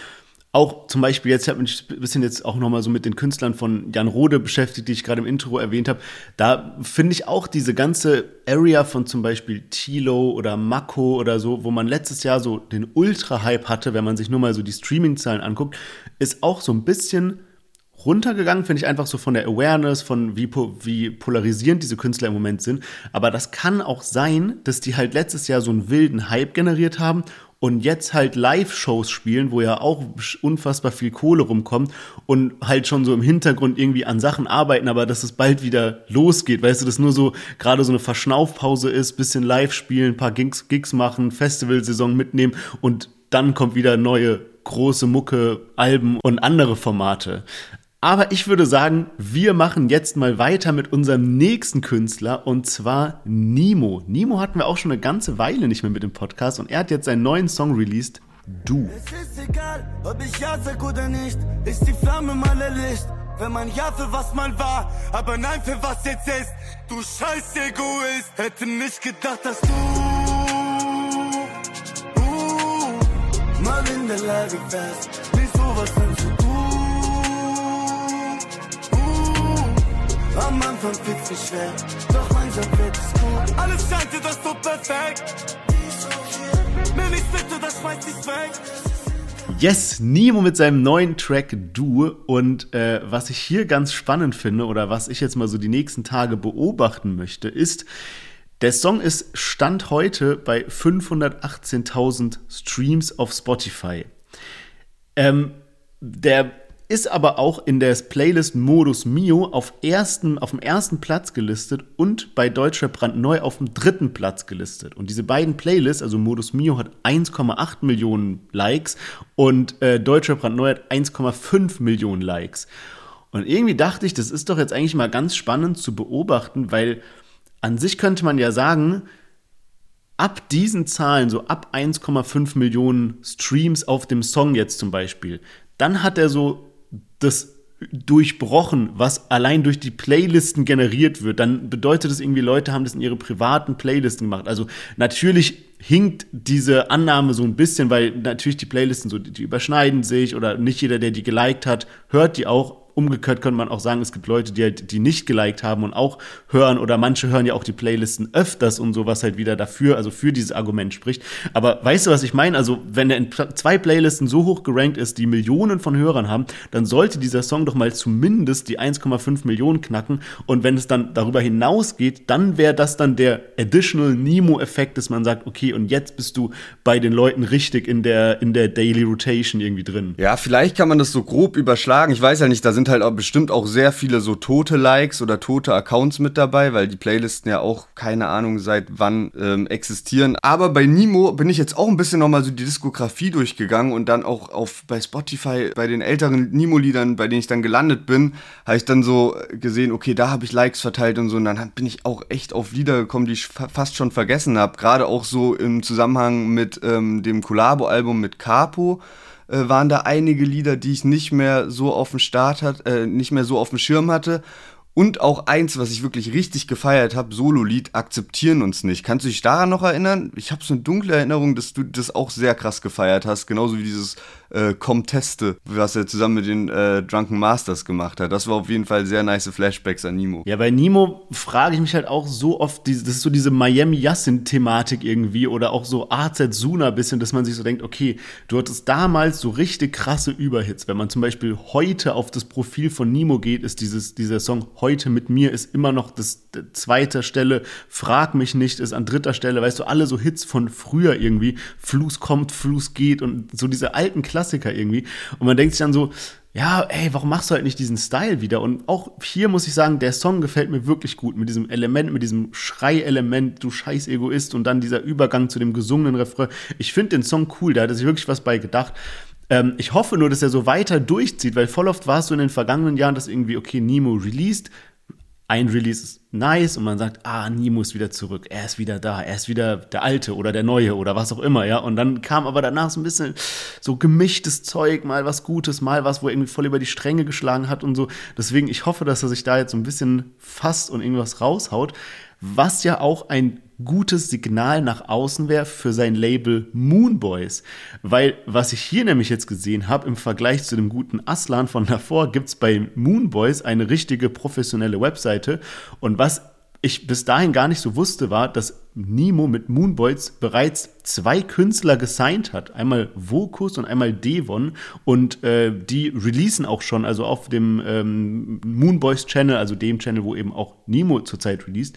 auch zum Beispiel jetzt, ich habe mich ein bisschen jetzt auch nochmal so mit den Künstlern von Jan Rode beschäftigt, die ich gerade im Intro erwähnt habe. Da finde ich auch diese ganze Area von zum Beispiel Tilo oder Mako oder so, wo man letztes Jahr so den Ultra-Hype hatte, wenn man sich nur mal so die Streaming-Zahlen anguckt, ist auch so ein bisschen runtergegangen, finde ich einfach so von der Awareness, von wie, wie polarisierend diese Künstler im Moment sind. Aber das kann auch sein, dass die halt letztes Jahr so einen wilden Hype generiert haben und jetzt halt Live-Shows spielen, wo ja auch unfassbar viel Kohle rumkommt und halt schon so im Hintergrund irgendwie an Sachen arbeiten, aber dass es bald wieder losgeht, weißt du, dass nur so gerade so eine Verschnaufpause ist, bisschen live spielen, paar Gigs, Gigs machen, Festivalsaison mitnehmen und dann kommt wieder neue große Mucke, Alben und andere Formate. Aber ich würde sagen, wir machen jetzt mal weiter mit unserem nächsten Künstler und zwar Nemo. Nemo hatten wir auch schon eine ganze Weile nicht mehr mit dem Podcast und er hat jetzt seinen neuen Song released, Du. Es ist egal, ob ich ja sag oder nicht, ist die Flamme mal Licht. Wenn man ja für was mal war, aber nein für was jetzt ist. Du scheiß Egoist, hätte nicht gedacht, dass du uh, mal in der Lage wärst, nicht sowas dann Am Anfang wird's nicht schwer, doch langsam wird gut. Alles scheint dir das so perfekt. Yes, Nemo mit seinem neuen Track Du. Und äh, was ich hier ganz spannend finde oder was ich jetzt mal so die nächsten Tage beobachten möchte, ist, der Song ist Stand heute bei 518.000 Streams auf Spotify. Ähm, der ist aber auch in der Playlist Modus Mio auf, ersten, auf dem ersten Platz gelistet und bei Deutscher brandneu auf dem dritten Platz gelistet. Und diese beiden Playlists, also Modus Mio hat 1,8 Millionen Likes und äh, Deutscher brandneu hat 1,5 Millionen Likes. Und irgendwie dachte ich, das ist doch jetzt eigentlich mal ganz spannend zu beobachten, weil an sich könnte man ja sagen, ab diesen Zahlen, so ab 1,5 Millionen Streams auf dem Song jetzt zum Beispiel, dann hat er so das durchbrochen, was allein durch die Playlisten generiert wird, dann bedeutet es irgendwie, Leute haben das in ihre privaten Playlisten gemacht. Also natürlich hinkt diese Annahme so ein bisschen, weil natürlich die Playlisten so, die überschneiden sich oder nicht jeder, der die geliked hat, hört die auch umgekehrt könnte man auch sagen, es gibt Leute, die halt die nicht geliked haben und auch hören oder manche hören ja auch die Playlisten öfters und so, was halt wieder dafür, also für dieses Argument spricht. Aber weißt du, was ich meine? Also, wenn er in zwei Playlisten so hoch gerankt ist, die Millionen von Hörern haben, dann sollte dieser Song doch mal zumindest die 1,5 Millionen knacken. Und wenn es dann darüber hinausgeht, dann wäre das dann der Additional Nemo-Effekt, dass man sagt, okay, und jetzt bist du bei den Leuten richtig in der, in der Daily Rotation irgendwie drin. Ja, vielleicht kann man das so grob überschlagen. Ich weiß ja nicht, da sind sind halt auch bestimmt auch sehr viele so tote Likes oder tote Accounts mit dabei, weil die Playlisten ja auch keine Ahnung seit wann ähm, existieren. Aber bei Nemo bin ich jetzt auch ein bisschen nochmal so die Diskografie durchgegangen und dann auch auf bei Spotify bei den älteren Nemo-Liedern, bei denen ich dann gelandet bin, habe ich dann so gesehen, okay, da habe ich Likes verteilt und so. Und dann bin ich auch echt auf Lieder gekommen, die ich fa fast schon vergessen habe. Gerade auch so im Zusammenhang mit ähm, dem Collabo-Album mit Capo äh, waren da einige Lieder, die ich nicht mehr so auf dem Start hat, äh, nicht mehr so auf dem Schirm hatte. Und auch eins, was ich wirklich richtig gefeiert habe, Solo-Lied, akzeptieren uns nicht. Kannst du dich daran noch erinnern? Ich habe so eine dunkle Erinnerung, dass du das auch sehr krass gefeiert hast, genauso wie dieses äh, Comteste, was er zusammen mit den äh, Drunken Masters gemacht hat. Das war auf jeden Fall sehr nice Flashbacks an Nemo. Ja, bei Nemo frage ich mich halt auch so oft, das ist so diese Miami Yassin-Thematik irgendwie oder auch so AZ Suna bisschen, dass man sich so denkt, okay, du hattest damals so richtig krasse Überhits. Wenn man zum Beispiel heute auf das Profil von Nemo geht, ist dieses, dieser Song Heute mit mir ist immer noch das zweite Stelle, Frag mich nicht ist an dritter Stelle, weißt du, alle so Hits von früher irgendwie, Fluss kommt, Fluss geht und so diese alten Klassiker irgendwie. Und man denkt sich dann so, ja, ey, warum machst du halt nicht diesen Style wieder? Und auch hier muss ich sagen, der Song gefällt mir wirklich gut mit diesem Element, mit diesem Schreielement, du scheiß Egoist und dann dieser Übergang zu dem gesungenen Refrain. Ich finde den Song cool, da hat er sich wirklich was bei gedacht. Ähm, ich hoffe nur, dass er so weiter durchzieht, weil voll oft war es so in den vergangenen Jahren, dass irgendwie, okay, Nemo released, ein Release ist nice und man sagt, ah, Nemo ist wieder zurück, er ist wieder da, er ist wieder der Alte oder der Neue oder was auch immer, ja. Und dann kam aber danach so ein bisschen so gemischtes Zeug, mal was Gutes, mal was, wo er irgendwie voll über die Stränge geschlagen hat und so. Deswegen, ich hoffe, dass er sich da jetzt so ein bisschen fasst und irgendwas raushaut, was ja auch ein gutes Signal nach außen wäre für sein Label Moonboys. Weil was ich hier nämlich jetzt gesehen habe, im Vergleich zu dem guten Aslan von davor, gibt es bei Moonboys eine richtige professionelle Webseite. Und was ich bis dahin gar nicht so wusste, war, dass Nemo mit Moonboys bereits zwei Künstler gesigned hat. Einmal Vokus und einmal Devon. Und äh, die releasen auch schon, also auf dem ähm, Moonboys Channel, also dem Channel, wo eben auch Nemo zurzeit released.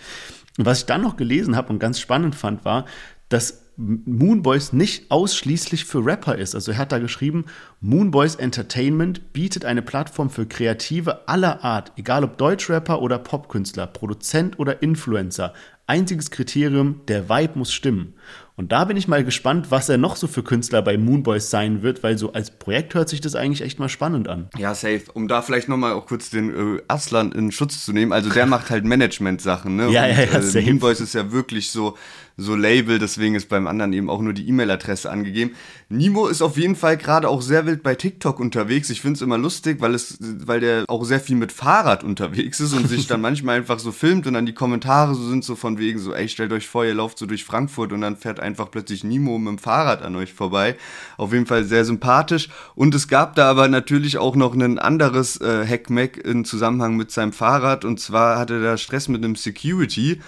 Und was ich dann noch gelesen habe und ganz spannend fand, war, dass Moonboys nicht ausschließlich für Rapper ist. Also er hat da geschrieben, Moonboys Entertainment bietet eine Plattform für Kreative aller Art, egal ob Deutschrapper oder Popkünstler, Produzent oder Influencer. Einziges Kriterium, der Vibe muss stimmen. Und da bin ich mal gespannt, was er noch so für Künstler bei Moonboys sein wird, weil so als Projekt hört sich das eigentlich echt mal spannend an. Ja, safe. Um da vielleicht nochmal auch kurz den äh, Aslan in Schutz zu nehmen. Also der macht halt Management-Sachen, ne? ja, Und, ja, ja, äh, Moonboys ist ja wirklich so so Label, deswegen ist beim anderen eben auch nur die E-Mail-Adresse angegeben. Nimo ist auf jeden Fall gerade auch sehr wild bei TikTok unterwegs. Ich finde es immer lustig, weil es, weil der auch sehr viel mit Fahrrad unterwegs ist und sich dann manchmal einfach so filmt und dann die Kommentare so sind so von wegen so, ey, stellt euch vor, ihr lauft so durch Frankfurt und dann fährt einfach plötzlich Nimo mit dem Fahrrad an euch vorbei. Auf jeden Fall sehr sympathisch. Und es gab da aber natürlich auch noch ein anderes äh, Hackmack in Zusammenhang mit seinem Fahrrad und zwar hatte er da Stress mit einem Security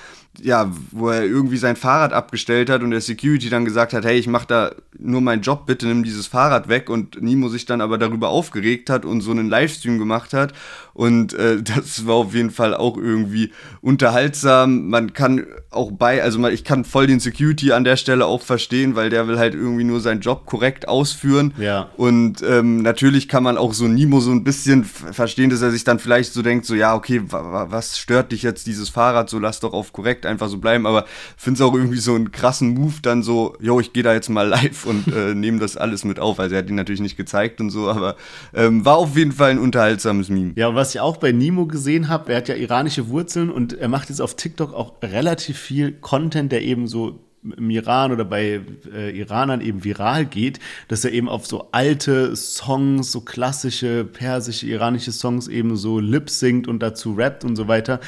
ja, wo er irgendwie sein Fahrrad abgestellt hat und der Security dann gesagt hat, hey, ich mach da nur meinen Job, bitte nimm dieses Fahrrad weg und Nimo sich dann aber darüber aufgeregt hat und so einen Livestream gemacht hat und äh, das war auf jeden Fall auch irgendwie unterhaltsam. Man kann auch bei, also ich kann voll den Security an der Stelle auch verstehen, weil der will halt irgendwie nur seinen Job korrekt ausführen. Ja. Und ähm, natürlich kann man auch so Nimo so ein bisschen verstehen, dass er sich dann vielleicht so denkt, so ja, okay, was stört dich jetzt dieses Fahrrad? So lass doch auf korrekt einfach so bleiben. Aber finde es auch irgendwie so einen krassen Move, dann so, yo, ich gehe da jetzt mal live und äh, nehme das alles mit auf. Also er hat ihn natürlich nicht gezeigt und so, aber ähm, war auf jeden Fall ein unterhaltsames Meme. Ja, und was ich auch bei Nemo gesehen habe, er hat ja iranische Wurzeln und er macht jetzt auf TikTok auch relativ viel Content, der eben so im Iran oder bei äh, Iranern eben viral geht, dass er eben auf so alte Songs, so klassische persische, iranische Songs eben so lip singt und dazu rappt und so weiter.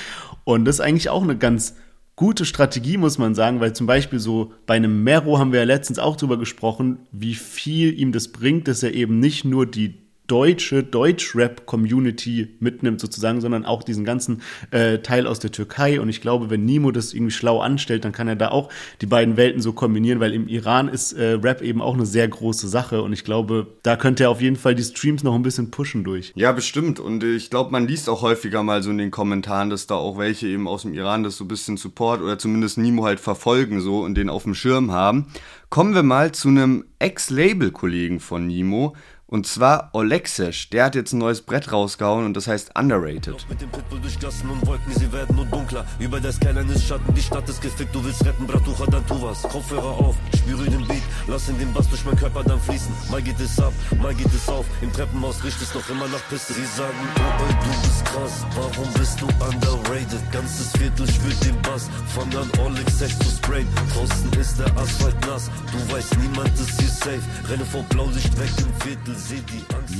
Und das ist eigentlich auch eine ganz gute Strategie, muss man sagen, weil zum Beispiel so bei einem Mero haben wir ja letztens auch drüber gesprochen, wie viel ihm das bringt, dass er eben nicht nur die deutsche Deutsch-Rap-Community mitnimmt sozusagen, sondern auch diesen ganzen äh, Teil aus der Türkei. Und ich glaube, wenn Nimo das irgendwie schlau anstellt, dann kann er da auch die beiden Welten so kombinieren, weil im Iran ist äh, Rap eben auch eine sehr große Sache. Und ich glaube, da könnte er auf jeden Fall die Streams noch ein bisschen pushen durch. Ja, bestimmt. Und ich glaube, man liest auch häufiger mal so in den Kommentaren, dass da auch welche eben aus dem Iran das so ein bisschen Support oder zumindest Nimo halt verfolgen so und den auf dem Schirm haben. Kommen wir mal zu einem Ex-Label-Kollegen von Nimo, und zwar Olexesh, der hat jetzt ein neues Brett rausgehauen und das heißt Underrated. Mit dem Pitbull durch Gassen und Wolken, sie werden nur dunkler. Über der Skyline Schatten, die Stadt ist gefickt, du willst retten, Bratucha, dann tu was. Kopfhörer auf, spüre den Beat, lass in den Bass durch meinen Körper dann fließen. Mal geht es ab, mal geht es auf, im Treppenhaus riecht es noch immer nach Pisse. Sie sagen, oh, ey, du bist krass, warum bist du underrated? Ganzes Viertel spürt den Bass, von an Olexesh zu sprayen. Draußen ist der Asphalt nass, du weißt, niemand ist hier safe. Renne vor Blaulicht weg im Viertel.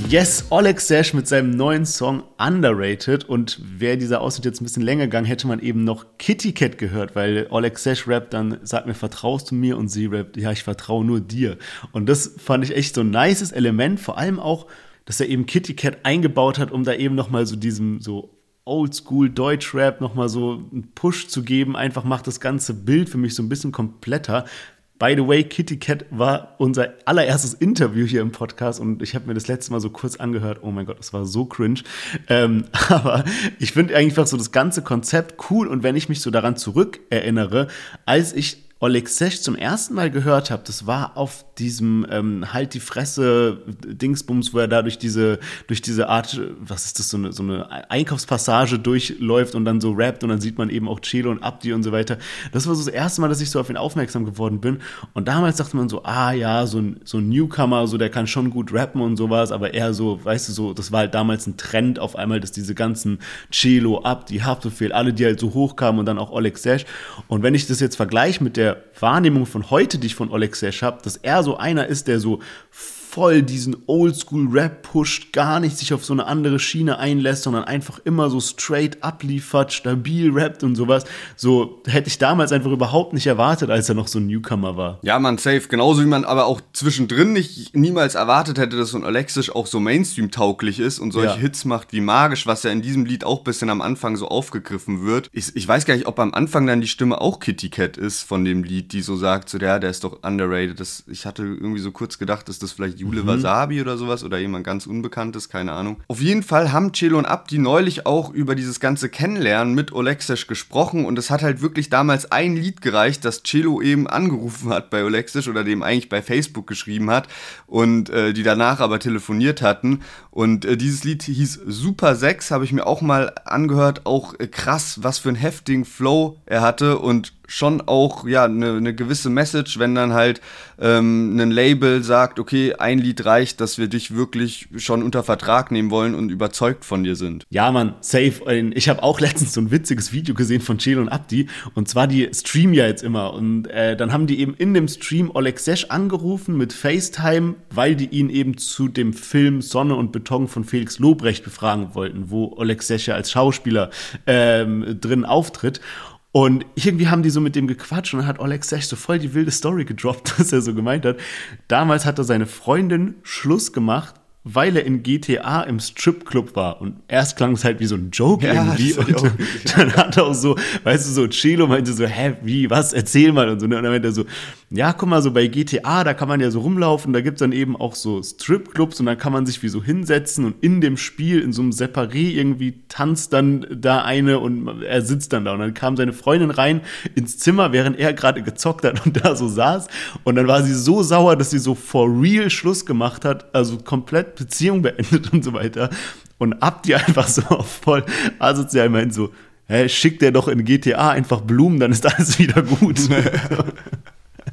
Yes, Oleg Sash mit seinem neuen Song Underrated. Und wäre dieser Ausschnitt jetzt ein bisschen länger gegangen, hätte man eben noch Kitty Cat gehört, weil Oleg Sash rappt dann, sag mir, vertraust du mir? Und sie rappt, ja, ich vertraue nur dir. Und das fand ich echt so ein nices Element, vor allem auch, dass er eben Kitty Cat eingebaut hat, um da eben nochmal so diesem so Oldschool Deutschrap nochmal so einen Push zu geben. Einfach macht das ganze Bild für mich so ein bisschen kompletter. By the way, Kitty Cat war unser allererstes Interview hier im Podcast und ich habe mir das letzte Mal so kurz angehört. Oh mein Gott, das war so cringe. Ähm, aber ich finde einfach so das ganze Konzept cool und wenn ich mich so daran zurückerinnere, als ich Oleg Sesh zum ersten Mal gehört habe, das war auf diesem ähm, halt die Fresse Dingsbums, wo er da durch diese durch diese Art, was ist das so eine so eine Einkaufspassage durchläuft und dann so rappt und dann sieht man eben auch Chelo und Abdi und so weiter. Das war so das erste Mal, dass ich so auf ihn aufmerksam geworden bin und damals dachte man so, ah ja, so ein so ein Newcomer, so der kann schon gut rappen und sowas, aber eher so, weißt du so, das war halt damals ein Trend auf einmal, dass diese ganzen Chelo, Abdi, Haftbefehl, alle die halt so hochkamen und dann auch Oleg Sesh und wenn ich das jetzt vergleiche mit der Wahrnehmung von heute, die ich von Oleg Sesh habe, dass er so einer ist, der so voll diesen Oldschool-Rap pusht, gar nicht sich auf so eine andere Schiene einlässt, sondern einfach immer so straight abliefert, stabil rappt und sowas. So hätte ich damals einfach überhaupt nicht erwartet, als er noch so ein Newcomer war. Ja, man, safe. Genauso wie man aber auch zwischendrin nicht niemals erwartet hätte, dass so ein Alexisch auch so Mainstream-tauglich ist und solche ja. Hits macht wie Magisch, was ja in diesem Lied auch bisschen am Anfang so aufgegriffen wird. Ich, ich weiß gar nicht, ob am Anfang dann die Stimme auch Kitty Cat ist von dem Lied, die so sagt, so der, der ist doch underrated. Das, ich hatte irgendwie so kurz gedacht, dass das vielleicht Jule mhm. Wasabi oder sowas oder jemand ganz Unbekanntes, keine Ahnung. Auf jeden Fall haben Celo und Abdi neulich auch über dieses ganze Kennenlernen mit Olexisch gesprochen und es hat halt wirklich damals ein Lied gereicht, das Celo eben angerufen hat bei Olexisch oder dem eigentlich bei Facebook geschrieben hat und äh, die danach aber telefoniert hatten. Und äh, dieses Lied hieß Super 6, habe ich mir auch mal angehört. Auch äh, krass, was für einen heftigen Flow er hatte und schon auch ja eine ne gewisse Message, wenn dann halt ähm, ein Label sagt, okay, ein Lied reicht, dass wir dich wirklich schon unter Vertrag nehmen wollen und überzeugt von dir sind. Ja, man, safe. Ich habe auch letztens so ein witziges Video gesehen von Chelo und Abdi und zwar die streamen ja jetzt immer und äh, dann haben die eben in dem Stream Oleg Sesh angerufen mit FaceTime, weil die ihn eben zu dem Film Sonne und Beton von Felix Lobrecht befragen wollten, wo Oleg Sesh ja als Schauspieler ähm, drin auftritt. Und irgendwie haben die so mit dem gequatscht und dann hat Oleg Sech so voll die wilde Story gedroppt, dass er so gemeint hat. Damals hat er seine Freundin Schluss gemacht weil er in GTA im Stripclub war. Und erst klang es halt wie so ein Joke ja, irgendwie. Und dann hat er auch so, weißt du, so Chelo meinte so, hä, wie, was, erzähl mal und so. Und dann meinte er so, ja, guck mal, so bei GTA, da kann man ja so rumlaufen, da gibt's dann eben auch so Stripclubs und dann kann man sich wie so hinsetzen und in dem Spiel, in so einem Separé irgendwie tanzt dann da eine und er sitzt dann da. Und dann kam seine Freundin rein ins Zimmer, während er gerade gezockt hat und da so saß. Und dann war sie so sauer, dass sie so for real Schluss gemacht hat, also komplett Beziehung beendet und so weiter. Und Abdi einfach so voll asozial meint so, hä, schickt der doch in GTA einfach Blumen, dann ist alles wieder gut.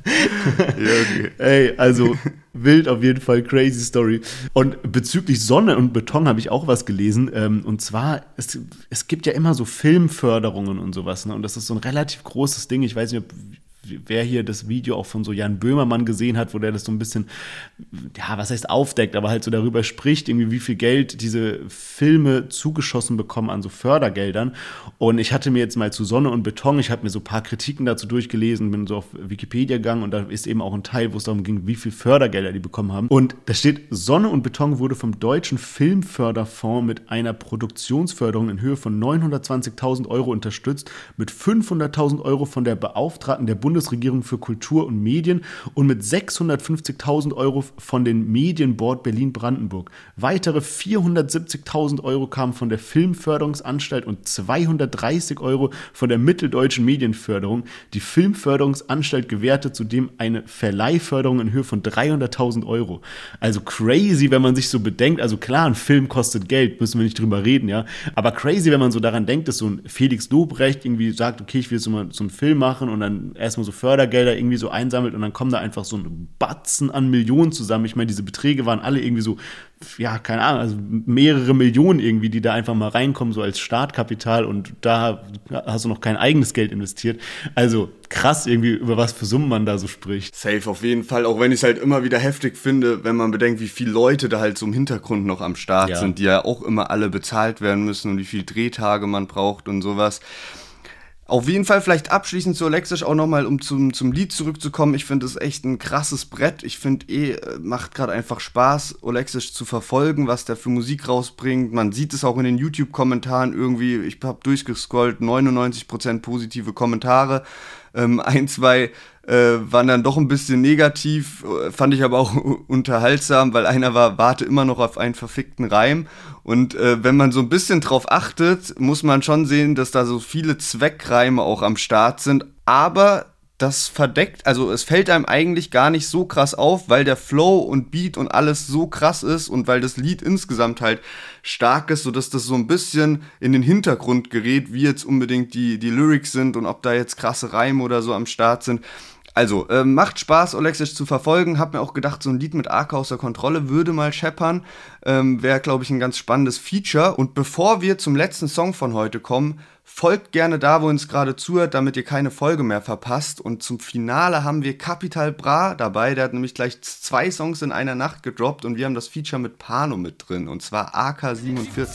okay. Ey, also wild auf jeden Fall, crazy Story. Und bezüglich Sonne und Beton habe ich auch was gelesen. Ähm, und zwar, es, es gibt ja immer so Filmförderungen und sowas. Ne? Und das ist so ein relativ großes Ding. Ich weiß nicht, ob wer hier das Video auch von so Jan Böhmermann gesehen hat, wo der das so ein bisschen, ja, was heißt aufdeckt, aber halt so darüber spricht, irgendwie wie viel Geld diese Filme zugeschossen bekommen an so Fördergeldern. Und ich hatte mir jetzt mal zu Sonne und Beton, ich habe mir so ein paar Kritiken dazu durchgelesen, bin so auf Wikipedia gegangen und da ist eben auch ein Teil, wo es darum ging, wie viel Fördergelder die bekommen haben. Und da steht, Sonne und Beton wurde vom Deutschen Filmförderfonds mit einer Produktionsförderung in Höhe von 920.000 Euro unterstützt, mit 500.000 Euro von der Beauftragten der Bundesregierung für Kultur und Medien und mit 650.000 Euro von den Medienboard Berlin-Brandenburg. Weitere 470.000 Euro kamen von der Filmförderungsanstalt und 230 Euro von der Mitteldeutschen Medienförderung. Die Filmförderungsanstalt gewährte zudem eine Verleihförderung in Höhe von 300.000 Euro. Also crazy, wenn man sich so bedenkt. Also klar, ein Film kostet Geld, müssen wir nicht drüber reden, ja. Aber crazy, wenn man so daran denkt, dass so ein Felix Lobrecht irgendwie sagt, okay, ich will so mal so einen Film machen und dann erstmal so Fördergelder irgendwie so einsammelt und dann kommen da einfach so ein Batzen an Millionen zusammen. Ich meine, diese Beträge waren alle irgendwie so, ja, keine Ahnung, also mehrere Millionen irgendwie, die da einfach mal reinkommen, so als Startkapital und da hast du noch kein eigenes Geld investiert. Also krass irgendwie, über was für Summen man da so spricht. Safe auf jeden Fall, auch wenn ich es halt immer wieder heftig finde, wenn man bedenkt, wie viele Leute da halt so im Hintergrund noch am Start ja. sind, die ja auch immer alle bezahlt werden müssen und wie viele Drehtage man braucht und sowas. Auf jeden Fall vielleicht abschließend zu Alexisch auch nochmal, um zum, zum Lied zurückzukommen. Ich finde es echt ein krasses Brett. Ich finde eh, äh, macht gerade einfach Spaß, Olexisch zu verfolgen, was der für Musik rausbringt. Man sieht es auch in den YouTube-Kommentaren irgendwie. Ich habe durchgescrollt, 99% positive Kommentare. Ähm, ein, zwei waren dann doch ein bisschen negativ, äh, fand ich aber auch unterhaltsam, weil einer war, warte immer noch auf einen verfickten Reim. Und äh, wenn man so ein bisschen drauf achtet, muss man schon sehen, dass da so viele Zweckreime auch am Start sind. Aber das verdeckt, also es fällt einem eigentlich gar nicht so krass auf, weil der Flow und Beat und alles so krass ist und weil das Lied insgesamt halt stark ist, sodass das so ein bisschen in den Hintergrund gerät, wie jetzt unbedingt die, die Lyrics sind und ob da jetzt krasse Reime oder so am Start sind. Also, äh, macht Spaß, Olexic zu verfolgen. Hab mir auch gedacht, so ein Lied mit Arca außer Kontrolle würde mal scheppern. Ähm, Wäre, glaube ich, ein ganz spannendes Feature. Und bevor wir zum letzten Song von heute kommen, Folgt gerne da, wo ihr uns gerade zuhört, damit ihr keine Folge mehr verpasst. Und zum Finale haben wir Capital Bra dabei. Der hat nämlich gleich zwei Songs in einer Nacht gedroppt und wir haben das Feature mit Pano mit drin. Und zwar AK47.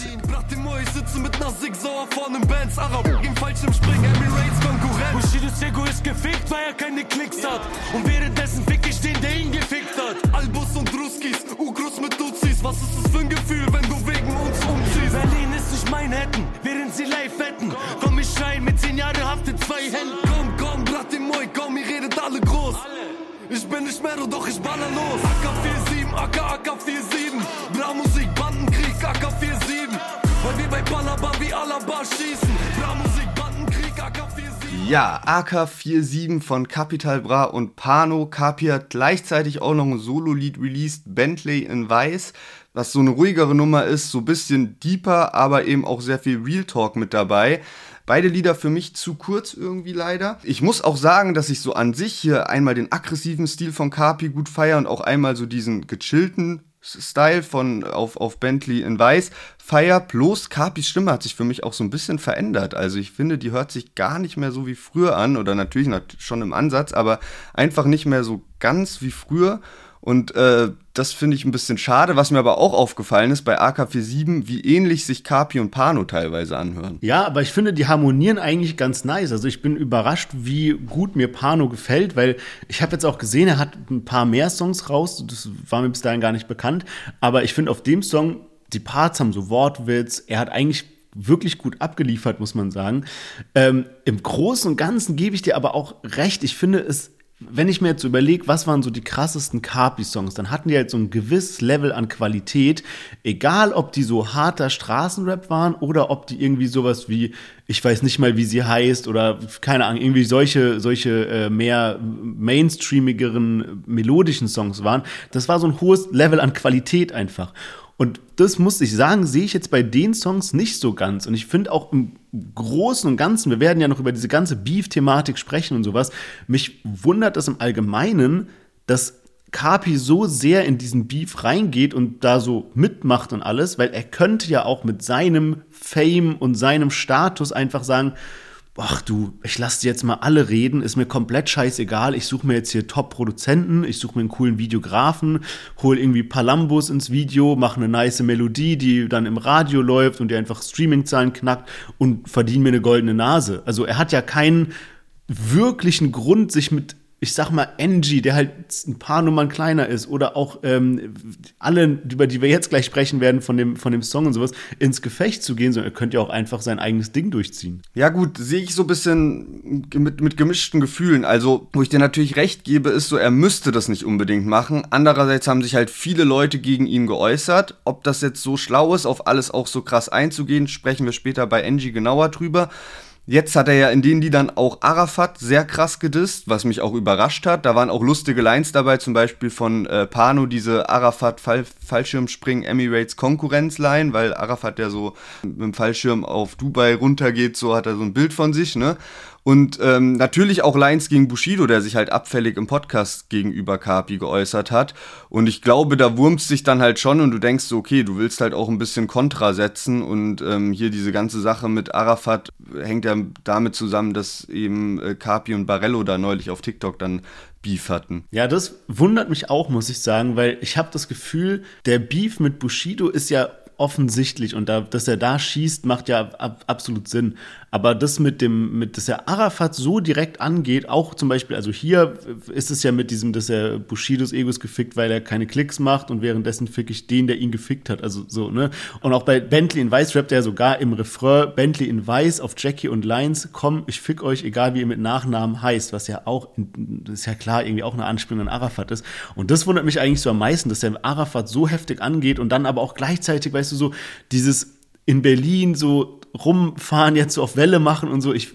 Und währenddessen fick ich den, der ihn gefickt hat. Albus und Ruskis, Ugros mit Duzis. Was ist das für ein Gefühl, wenn du wegen uns umziehst? Mein Hätten, während sie live wetten. Komm ich rein mit zehn Jahre Haft in zwei Händen. Komm, komm, Bratimoi, komm, ihr redet alle groß. Ich bin nicht mehr, doch ich baller los. AK47, AK, AK47. Bra Musik, Bandenkrieg, AK47. Weil wir bei Balaba wie Alaba schießen. Bra Musik, Bandenkrieg, AK47. Ja, AK47 von Capital Bra und Pano. Capi hat gleichzeitig auch noch ein Solo-Lied released, Bentley in Weiß was so eine ruhigere Nummer ist, so ein bisschen deeper, aber eben auch sehr viel Real Talk mit dabei. Beide Lieder für mich zu kurz irgendwie leider. Ich muss auch sagen, dass ich so an sich hier einmal den aggressiven Stil von Carpi gut feiere und auch einmal so diesen gechillten Style von auf, auf Bentley in Weiß feier. Bloß Carpis Stimme hat sich für mich auch so ein bisschen verändert. Also ich finde, die hört sich gar nicht mehr so wie früher an oder natürlich schon im Ansatz, aber einfach nicht mehr so ganz wie früher. Und äh, das finde ich ein bisschen schade. Was mir aber auch aufgefallen ist bei AK47, wie ähnlich sich Kapi und Pano teilweise anhören. Ja, aber ich finde, die harmonieren eigentlich ganz nice. Also ich bin überrascht, wie gut mir Pano gefällt, weil ich habe jetzt auch gesehen, er hat ein paar mehr Songs raus. Das war mir bis dahin gar nicht bekannt. Aber ich finde auf dem Song, die Parts haben so Wortwitz. Er hat eigentlich wirklich gut abgeliefert, muss man sagen. Ähm, Im Großen und Ganzen gebe ich dir aber auch recht. Ich finde es wenn ich mir jetzt überlege, was waren so die krassesten Carpi-Songs, dann hatten die halt so ein gewisses Level an Qualität, egal ob die so harter Straßenrap waren oder ob die irgendwie sowas wie, ich weiß nicht mal, wie sie heißt oder keine Ahnung, irgendwie solche, solche äh, mehr mainstreamigeren melodischen Songs waren. Das war so ein hohes Level an Qualität einfach. Und das muss ich sagen, sehe ich jetzt bei den Songs nicht so ganz. Und ich finde auch im Großen und Ganzen, wir werden ja noch über diese ganze Beef-Thematik sprechen und sowas, mich wundert es im Allgemeinen, dass Kapi so sehr in diesen Beef reingeht und da so mitmacht und alles, weil er könnte ja auch mit seinem Fame und seinem Status einfach sagen, ach du, ich lasse jetzt mal alle reden, ist mir komplett scheißegal. Ich suche mir jetzt hier Top-Produzenten, ich suche mir einen coolen Videografen, hol irgendwie Palambos ins Video, mache eine nice Melodie, die dann im Radio läuft und die einfach Streaming-Zahlen knackt und verdiene mir eine goldene Nase. Also er hat ja keinen wirklichen Grund, sich mit ich sag mal, Angie, der halt ein paar Nummern kleiner ist, oder auch ähm, alle, über die wir jetzt gleich sprechen werden, von dem, von dem Song und sowas, ins Gefecht zu gehen, sondern er könnte ja auch einfach sein eigenes Ding durchziehen. Ja, gut, sehe ich so ein bisschen mit, mit gemischten Gefühlen. Also, wo ich dir natürlich recht gebe, ist so, er müsste das nicht unbedingt machen. Andererseits haben sich halt viele Leute gegen ihn geäußert. Ob das jetzt so schlau ist, auf alles auch so krass einzugehen, sprechen wir später bei Angie genauer drüber. Jetzt hat er ja in den Liedern auch Arafat sehr krass gedisst, was mich auch überrascht hat. Da waren auch lustige Lines dabei, zum Beispiel von äh, Pano, diese Arafat Fall Fallschirmspringen Emirates Konkurrenzline, weil Arafat ja so mit dem Fallschirm auf Dubai runtergeht, so hat er so ein Bild von sich, ne? Und ähm, natürlich auch Lines gegen Bushido, der sich halt abfällig im Podcast gegenüber Kapi geäußert hat. Und ich glaube, da wurmst sich dann halt schon und du denkst so, okay, du willst halt auch ein bisschen Kontra setzen. Und ähm, hier diese ganze Sache mit Arafat hängt ja damit zusammen, dass eben äh, und Barello da neulich auf TikTok dann Beef hatten. Ja, das wundert mich auch, muss ich sagen, weil ich habe das Gefühl, der Beef mit Bushido ist ja offensichtlich und da, dass er da schießt, macht ja ab, absolut Sinn. Aber das mit dem, mit, dass er Arafat so direkt angeht, auch zum Beispiel, also hier ist es ja mit diesem, dass er Bushidos Egos gefickt, weil er keine Klicks macht und währenddessen fick ich den, der ihn gefickt hat. Also so, ne? Und auch bei Bentley in Weiß rappt er sogar im Refrain Bentley in Weiß auf Jackie und Lines, komm, ich fick euch, egal wie ihr mit Nachnamen heißt, was ja auch, ist ja klar, irgendwie auch eine Anspielung an Arafat ist. Und das wundert mich eigentlich so am meisten, dass er Arafat so heftig angeht und dann aber auch gleichzeitig, weißt du, so dieses in Berlin so rumfahren, jetzt so auf Welle machen und so. Ich,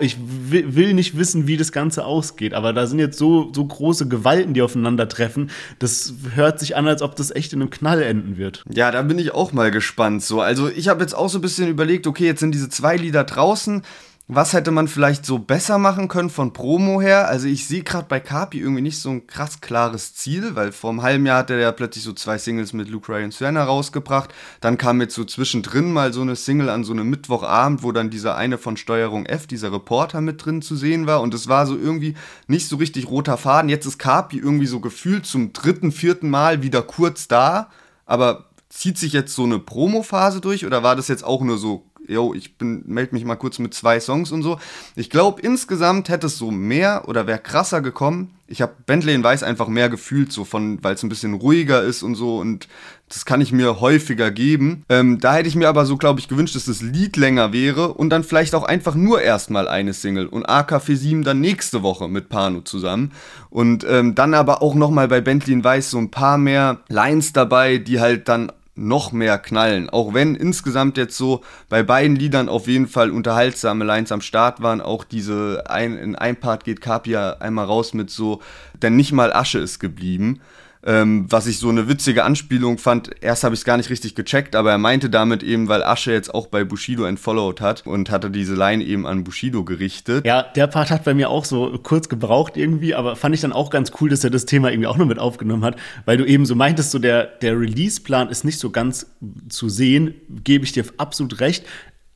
ich will nicht wissen, wie das Ganze ausgeht, aber da sind jetzt so, so große Gewalten, die aufeinandertreffen. Das hört sich an, als ob das echt in einem Knall enden wird. Ja, da bin ich auch mal gespannt. So, also ich habe jetzt auch so ein bisschen überlegt, okay, jetzt sind diese zwei Lieder draußen was hätte man vielleicht so besser machen können von Promo her? Also ich sehe gerade bei Kapi irgendwie nicht so ein krass klares Ziel, weil vor einem halben Jahr hat er ja plötzlich so zwei Singles mit Luke Ryan Serna rausgebracht. Dann kam jetzt so zwischendrin mal so eine Single an so einem Mittwochabend, wo dann dieser eine von Steuerung F, dieser Reporter mit drin zu sehen war. Und es war so irgendwie nicht so richtig roter Faden. Jetzt ist Kapi irgendwie so gefühlt zum dritten, vierten Mal wieder kurz da. Aber zieht sich jetzt so eine Promo-Phase durch oder war das jetzt auch nur so yo, ich melde mich mal kurz mit zwei Songs und so. Ich glaube, insgesamt hätte es so mehr oder wäre krasser gekommen. Ich habe Bentley in Weiß einfach mehr gefühlt, so von, weil es ein bisschen ruhiger ist und so und das kann ich mir häufiger geben. Ähm, da hätte ich mir aber so, glaube ich, gewünscht, dass das Lied länger wäre und dann vielleicht auch einfach nur erstmal eine Single und AK47 dann nächste Woche mit Pano zusammen. Und ähm, dann aber auch nochmal bei Bentley in Weiß so ein paar mehr Lines dabei, die halt dann noch mehr knallen. Auch wenn insgesamt jetzt so bei beiden Liedern auf jeden Fall unterhaltsame Lines am Start waren. Auch diese, ein, in ein Part geht Capia einmal raus mit so, denn nicht mal Asche ist geblieben. Ähm, was ich so eine witzige Anspielung fand, erst habe ich es gar nicht richtig gecheckt, aber er meinte damit eben, weil Asche jetzt auch bei Bushido entfollowed hat und hatte diese Line eben an Bushido gerichtet. Ja, der Part hat bei mir auch so kurz gebraucht irgendwie, aber fand ich dann auch ganz cool, dass er das Thema irgendwie auch noch mit aufgenommen hat, weil du eben so meintest, so der, der Release-Plan ist nicht so ganz zu sehen, gebe ich dir absolut recht.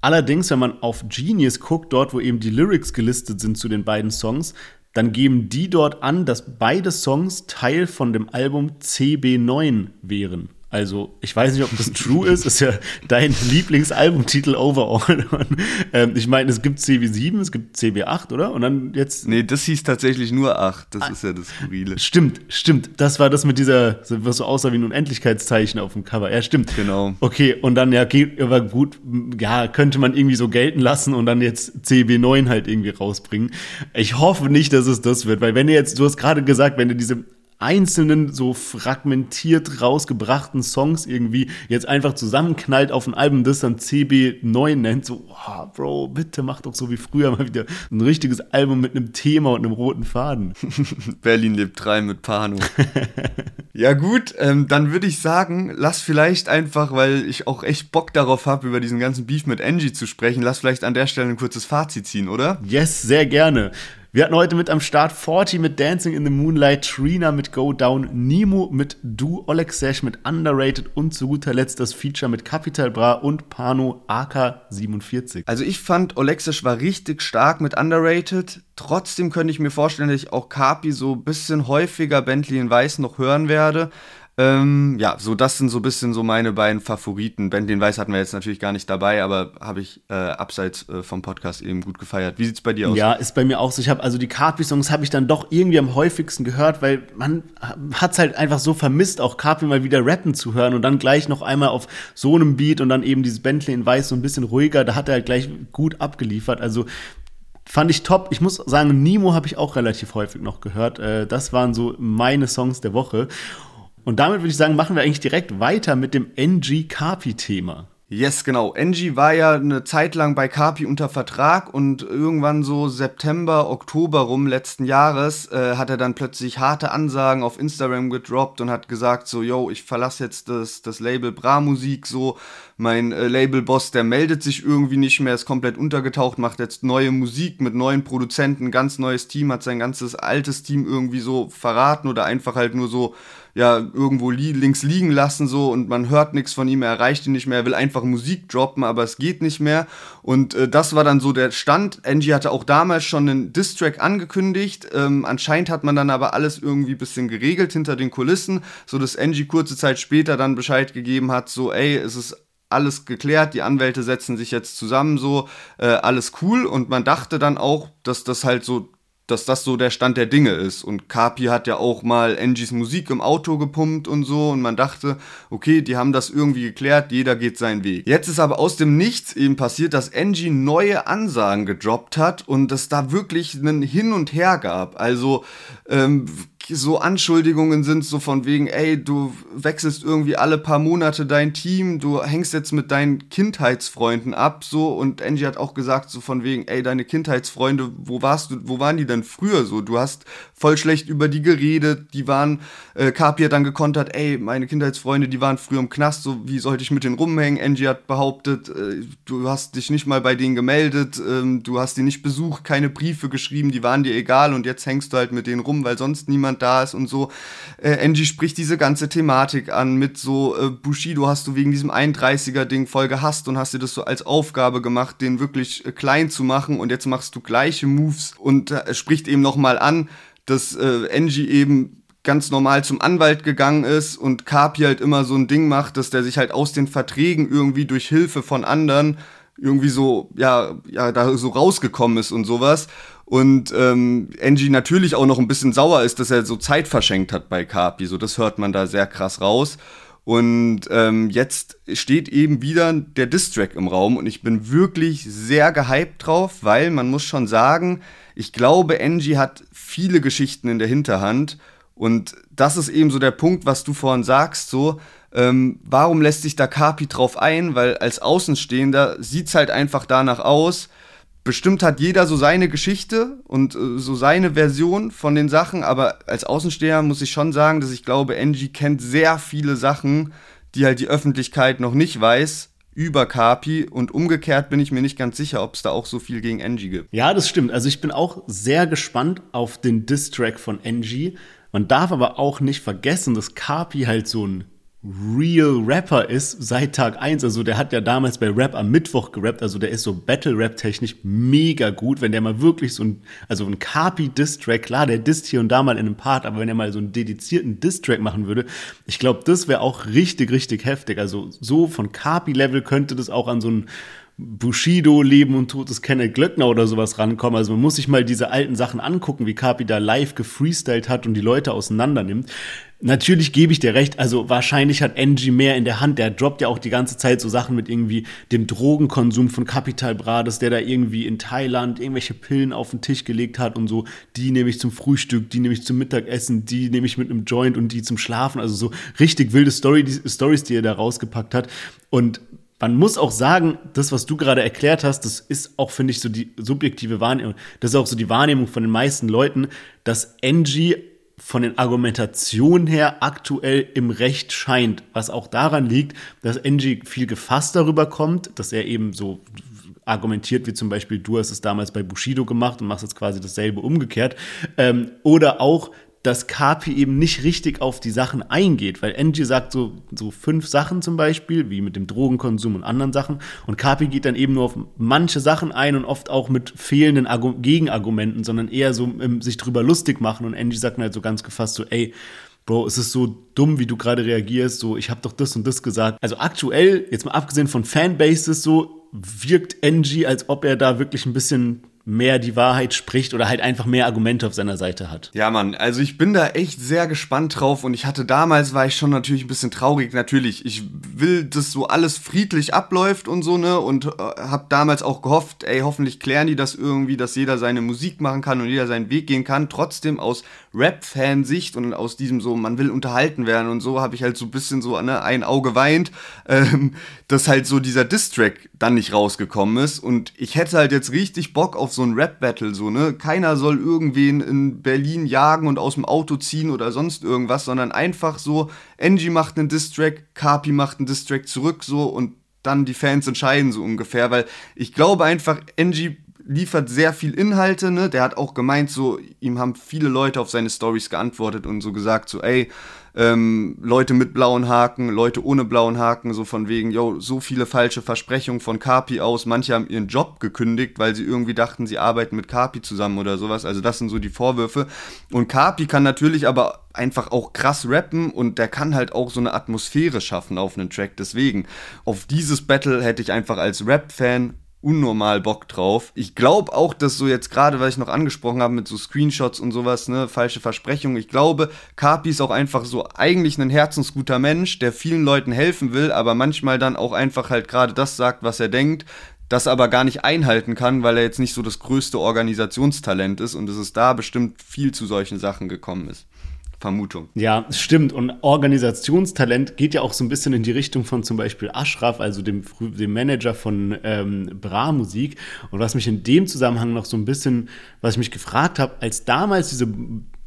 Allerdings, wenn man auf Genius guckt, dort wo eben die Lyrics gelistet sind zu den beiden Songs, dann geben die dort an, dass beide Songs Teil von dem Album CB9 wären. Also, ich weiß nicht, ob das true ist. Ist ja dein Lieblingsalbumtitel overall. ähm, ich meine, es gibt CB7, es gibt CB8, oder? Und dann jetzt. Nee, das hieß tatsächlich nur 8. Das ah, ist ja das Skurrile. Stimmt, stimmt. Das war das mit dieser, was so aussah wie ein Unendlichkeitszeichen auf dem Cover. Ja, stimmt. Genau. Okay, und dann, ja, aber gut, ja, könnte man irgendwie so gelten lassen und dann jetzt CB9 halt irgendwie rausbringen. Ich hoffe nicht, dass es das wird, weil wenn du jetzt, du hast gerade gesagt, wenn du diese einzelnen so fragmentiert rausgebrachten Songs irgendwie jetzt einfach zusammenknallt auf ein Album, das dann CB9 nennt, so, oh, Bro, bitte mach doch so wie früher mal wieder ein richtiges Album mit einem Thema und einem roten Faden. Berlin lebt drei mit Pano. ja gut, ähm, dann würde ich sagen, lass vielleicht einfach, weil ich auch echt Bock darauf habe, über diesen ganzen Beef mit Angie zu sprechen, lass vielleicht an der Stelle ein kurzes Fazit ziehen, oder? Yes, sehr gerne. Wir hatten heute mit am Start 40 mit Dancing in the Moonlight, Trina mit Go Down, Nemo mit Du, Oleg Sesh mit Underrated und zu guter Letzt das Feature mit Capital Bra und Pano AK47. Also ich fand Olexisch war richtig stark mit Underrated. Trotzdem könnte ich mir vorstellen, dass ich auch Kapi so ein bisschen häufiger Bentley in Weiß noch hören werde. Ähm, ja, so das sind so ein bisschen so meine beiden Favoriten. Ben den Weiß hatten wir jetzt natürlich gar nicht dabei, aber habe ich äh, abseits äh, vom Podcast eben gut gefeiert. Wie sieht's bei dir aus? Ja, ist bei mir auch so. Ich habe also die Carpi-Songs habe ich dann doch irgendwie am häufigsten gehört, weil man hat's halt einfach so vermisst, auch Carpi mal wieder rappen zu hören und dann gleich noch einmal auf so einem Beat und dann eben dieses Bentley in Weiß so ein bisschen ruhiger. Da hat er halt gleich gut abgeliefert. Also Fand ich top. Ich muss sagen, Nemo habe ich auch relativ häufig noch gehört. Äh, das waren so meine Songs der Woche. Und damit würde ich sagen, machen wir eigentlich direkt weiter mit dem NG Carpi-Thema. Yes, genau. Angie war ja eine Zeit lang bei Carpi unter Vertrag und irgendwann so September, Oktober rum letzten Jahres äh, hat er dann plötzlich harte Ansagen auf Instagram gedroppt und hat gesagt so, yo, ich verlasse jetzt das, das Label Bra Musik so, mein äh, Labelboss, der meldet sich irgendwie nicht mehr, ist komplett untergetaucht, macht jetzt neue Musik mit neuen Produzenten, ganz neues Team, hat sein ganzes altes Team irgendwie so verraten oder einfach halt nur so ja irgendwo li links liegen lassen so und man hört nichts von ihm, er erreicht ihn nicht mehr, er will einfach Musik droppen, aber es geht nicht mehr. Und äh, das war dann so der Stand. Angie hatte auch damals schon einen Distrack angekündigt, ähm, anscheinend hat man dann aber alles irgendwie bisschen geregelt hinter den Kulissen, so dass Angie kurze Zeit später dann Bescheid gegeben hat, so ey, es ist alles geklärt, die Anwälte setzen sich jetzt zusammen so, äh, alles cool. Und man dachte dann auch, dass das halt so dass das so der Stand der Dinge ist. Und Kapi hat ja auch mal Angies Musik im Auto gepumpt und so. Und man dachte, okay, die haben das irgendwie geklärt, jeder geht seinen Weg. Jetzt ist aber aus dem Nichts eben passiert, dass Angie neue Ansagen gedroppt hat und es da wirklich einen Hin und Her gab. Also ähm, so Anschuldigungen sind so von wegen, ey, du wechselst irgendwie alle paar Monate dein Team, du hängst jetzt mit deinen Kindheitsfreunden ab, so und Angie hat auch gesagt so von wegen, ey, deine Kindheitsfreunde, wo warst du, wo waren die denn früher so? Du hast voll schlecht über die geredet, die waren, äh, Kapi hat dann gekontert, ey, meine Kindheitsfreunde, die waren früher im Knast, so wie sollte ich mit denen rumhängen? Angie hat behauptet, äh, du hast dich nicht mal bei denen gemeldet, äh, du hast die nicht besucht, keine Briefe geschrieben, die waren dir egal und jetzt hängst du halt mit denen rum, weil sonst niemand niemand da ist und so. Äh, Angie spricht diese ganze Thematik an mit so, äh, Bushido hast du wegen diesem 31er-Ding voll gehasst und hast dir das so als Aufgabe gemacht, den wirklich äh, klein zu machen und jetzt machst du gleiche Moves und äh, spricht eben nochmal an, dass äh, Angie eben ganz normal zum Anwalt gegangen ist und Kapi halt immer so ein Ding macht, dass der sich halt aus den Verträgen irgendwie durch Hilfe von anderen irgendwie so, ja, ja, da so rausgekommen ist und sowas. Und ähm, Angie natürlich auch noch ein bisschen sauer ist, dass er so Zeit verschenkt hat bei Kapi. So, das hört man da sehr krass raus. Und ähm, jetzt steht eben wieder der Distrack im Raum und ich bin wirklich sehr gehypt drauf, weil man muss schon sagen, ich glaube, Angie hat viele Geschichten in der Hinterhand und das ist eben so der Punkt, was du vorhin sagst, so, ähm, warum lässt sich da Kapi drauf ein? Weil als Außenstehender sieht's halt einfach danach aus, bestimmt hat jeder so seine Geschichte und äh, so seine Version von den Sachen, aber als Außensteher muss ich schon sagen, dass ich glaube, Angie kennt sehr viele Sachen, die halt die Öffentlichkeit noch nicht weiß über Kapi und umgekehrt bin ich mir nicht ganz sicher, ob es da auch so viel gegen Angie gibt. Ja, das stimmt. Also ich bin auch sehr gespannt auf den Diss-Track von Angie. Man darf aber auch nicht vergessen, dass Kapi halt so ein Real Rapper ist seit Tag 1. Also der hat ja damals bei Rap am Mittwoch gerappt, also der ist so Battle-Rap-technisch mega gut, wenn der mal wirklich so ein, also ein Carpi-Diss-Track, klar, der disst hier und da mal in einem Part, aber wenn er mal so einen dedizierten Diss-Track machen würde, ich glaube, das wäre auch richtig, richtig heftig. Also so von Carpi-Level könnte das auch an so ein Bushido, Leben und Tod des Kenneth Glöckner oder sowas rankommen. Also man muss sich mal diese alten Sachen angucken, wie Carpi da live gefreestylt hat und die Leute auseinander nimmt. Natürlich gebe ich dir recht, also wahrscheinlich hat Angie mehr in der Hand. Der droppt ja auch die ganze Zeit so Sachen mit irgendwie dem Drogenkonsum von Capital Bra, dass der da irgendwie in Thailand irgendwelche Pillen auf den Tisch gelegt hat und so. Die nehme ich zum Frühstück, die nehme ich zum Mittagessen, die nehme ich mit einem Joint und die zum Schlafen. Also so richtig wilde Story, die, Stories, die er da rausgepackt hat. Und man muss auch sagen, das, was du gerade erklärt hast, das ist auch, finde ich, so die subjektive Wahrnehmung. Das ist auch so die Wahrnehmung von den meisten Leuten, dass Angie von den Argumentationen her aktuell im Recht scheint, was auch daran liegt, dass Angie viel gefasst darüber kommt, dass er eben so argumentiert, wie zum Beispiel du hast es damals bei Bushido gemacht und machst jetzt quasi dasselbe umgekehrt. Ähm, oder auch, dass Kapi eben nicht richtig auf die Sachen eingeht, weil Angie sagt so, so fünf Sachen zum Beispiel, wie mit dem Drogenkonsum und anderen Sachen, und Kapi geht dann eben nur auf manche Sachen ein und oft auch mit fehlenden Argu Gegenargumenten, sondern eher so um, sich drüber lustig machen. Und Angie sagt mir halt so ganz gefasst so, ey, Bro, es ist so dumm, wie du gerade reagierst, so, ich habe doch das und das gesagt. Also aktuell, jetzt mal abgesehen von Fanbases, so wirkt Angie, als ob er da wirklich ein bisschen mehr die Wahrheit spricht oder halt einfach mehr Argumente auf seiner Seite hat. Ja, Mann, also ich bin da echt sehr gespannt drauf und ich hatte damals, war ich schon natürlich ein bisschen traurig. Natürlich, ich will, dass so alles friedlich abläuft und so, ne, und äh, hab damals auch gehofft, ey, hoffentlich klären die das irgendwie, dass jeder seine Musik machen kann und jeder seinen Weg gehen kann. Trotzdem aus Rap-Fansicht und aus diesem so, man will unterhalten werden und so, habe ich halt so ein bisschen so ne, ein Auge weint, ähm, dass halt so dieser Distrack dann nicht rausgekommen ist und ich hätte halt jetzt richtig Bock auf so ein Rap-Battle, so, ne? Keiner soll irgendwen in Berlin jagen und aus dem Auto ziehen oder sonst irgendwas, sondern einfach so, Angie macht einen Distrack, Kapi macht einen Distrack zurück, so, und dann die Fans entscheiden so ungefähr, weil ich glaube einfach, Angie liefert sehr viel Inhalte, ne? Der hat auch gemeint, so, ihm haben viele Leute auf seine Stories geantwortet und so gesagt, so, ey, ähm, Leute mit blauen Haken, Leute ohne blauen Haken, so von wegen, yo, so viele falsche Versprechungen von Kapi aus. Manche haben ihren Job gekündigt, weil sie irgendwie dachten, sie arbeiten mit Kapi zusammen oder sowas. Also das sind so die Vorwürfe. Und Kapi kann natürlich aber einfach auch krass rappen und der kann halt auch so eine Atmosphäre schaffen auf einen Track. Deswegen, auf dieses Battle hätte ich einfach als Rap-Fan unnormal Bock drauf. Ich glaube auch, dass so jetzt gerade, was ich noch angesprochen habe mit so Screenshots und sowas, ne, falsche Versprechungen. Ich glaube, Kapi ist auch einfach so eigentlich ein herzensguter Mensch, der vielen Leuten helfen will, aber manchmal dann auch einfach halt gerade das sagt, was er denkt, das aber gar nicht einhalten kann, weil er jetzt nicht so das größte Organisationstalent ist und es ist da bestimmt viel zu solchen Sachen gekommen ist. Vermutung. Ja, stimmt. Und Organisationstalent geht ja auch so ein bisschen in die Richtung von zum Beispiel Ashraf, also dem, dem Manager von ähm, Bra Musik. Und was mich in dem Zusammenhang noch so ein bisschen, was ich mich gefragt habe, als damals diese